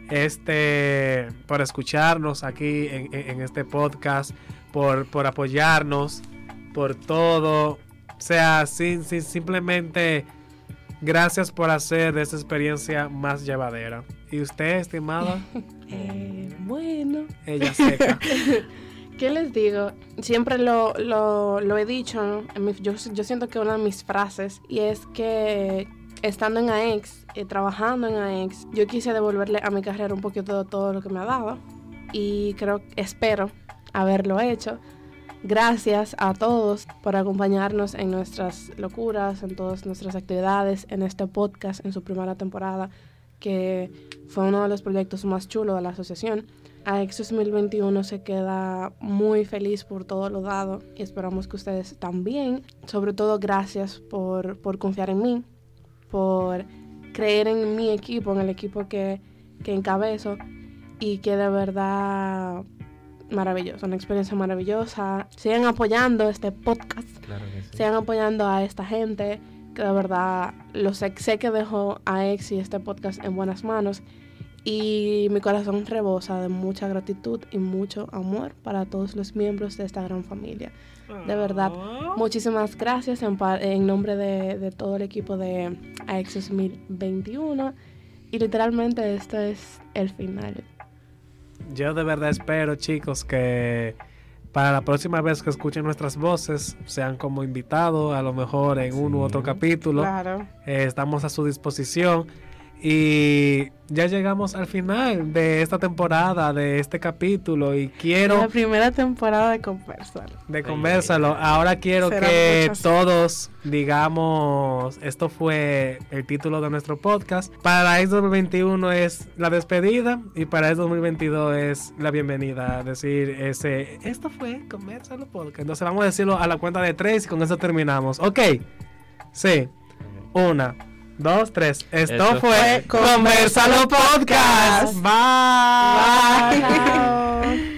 [SPEAKER 3] este por escucharnos aquí en, en- en este podcast, por, por apoyarnos, por todo. O sea, sin, sin- simplemente gracias por hacer de esta experiencia más llevadera. Y usted, estimada, (laughs)
[SPEAKER 2] Eh, bueno.
[SPEAKER 3] ella seca. (laughs)
[SPEAKER 2] ¿Qué les digo? Siempre lo, lo, lo he dicho, ¿no? En mi- yo, yo siento que una de mis frases, y es que estando en AEX, eh, trabajando en AEX, yo quise devolverle a mi carrera un poquito de todo lo que me ha dado, y creo, espero haberlo hecho. Gracias a todos por acompañarnos en nuestras locuras, en todas nuestras actividades, en este podcast, en su primera temporada, que fue uno de los proyectos más chulos de la asociación. AEX 2021 se queda muy feliz por todo lo dado y esperamos que ustedes también. Sobre todo, gracias por, por confiar en mí, por creer en mi equipo, en el equipo que, que encabezo y que de verdad maravilloso, una experiencia maravillosa. Sigan apoyando este podcast
[SPEAKER 4] Claro que sí.
[SPEAKER 2] sigan apoyando a esta gente que de verdad lo sé, que dejo a Ex y este podcast en buenas manos. Y mi corazón rebosa de mucha gratitud y mucho amor para todos los miembros de esta gran familia. De verdad,
[SPEAKER 5] Oh.
[SPEAKER 2] muchísimas gracias en, en nombre de, de todo el equipo de AX 2021. Y literalmente este es el final.
[SPEAKER 3] Yo de verdad espero, chicos, que para la próxima vez que escuchen nuestras voces, sean como invitados, a lo mejor en uno u
[SPEAKER 4] Sí.
[SPEAKER 3] otro capítulo.
[SPEAKER 5] Claro.
[SPEAKER 3] Eh, estamos a su disposición. Y ya llegamos al final de esta temporada, de este capítulo. Y quiero
[SPEAKER 5] La primera temporada de Conversar.
[SPEAKER 3] de conversarlo. Ahora quiero
[SPEAKER 5] Serán
[SPEAKER 3] que
[SPEAKER 5] muchas.
[SPEAKER 3] todos digamos, esto fue el título de nuestro podcast. Para el 2021 es la despedida y para el 2022 es la bienvenida. Es decir, ese, esto fue Conversalo Podcast. Entonces vamos a decirlo a la cuenta de tres y con eso terminamos. Ok, sí, una. Dos, tres. Esto
[SPEAKER 4] Esto
[SPEAKER 3] fue
[SPEAKER 5] fue
[SPEAKER 3] Conversalo Podcast. Bye.
[SPEAKER 5] Bye.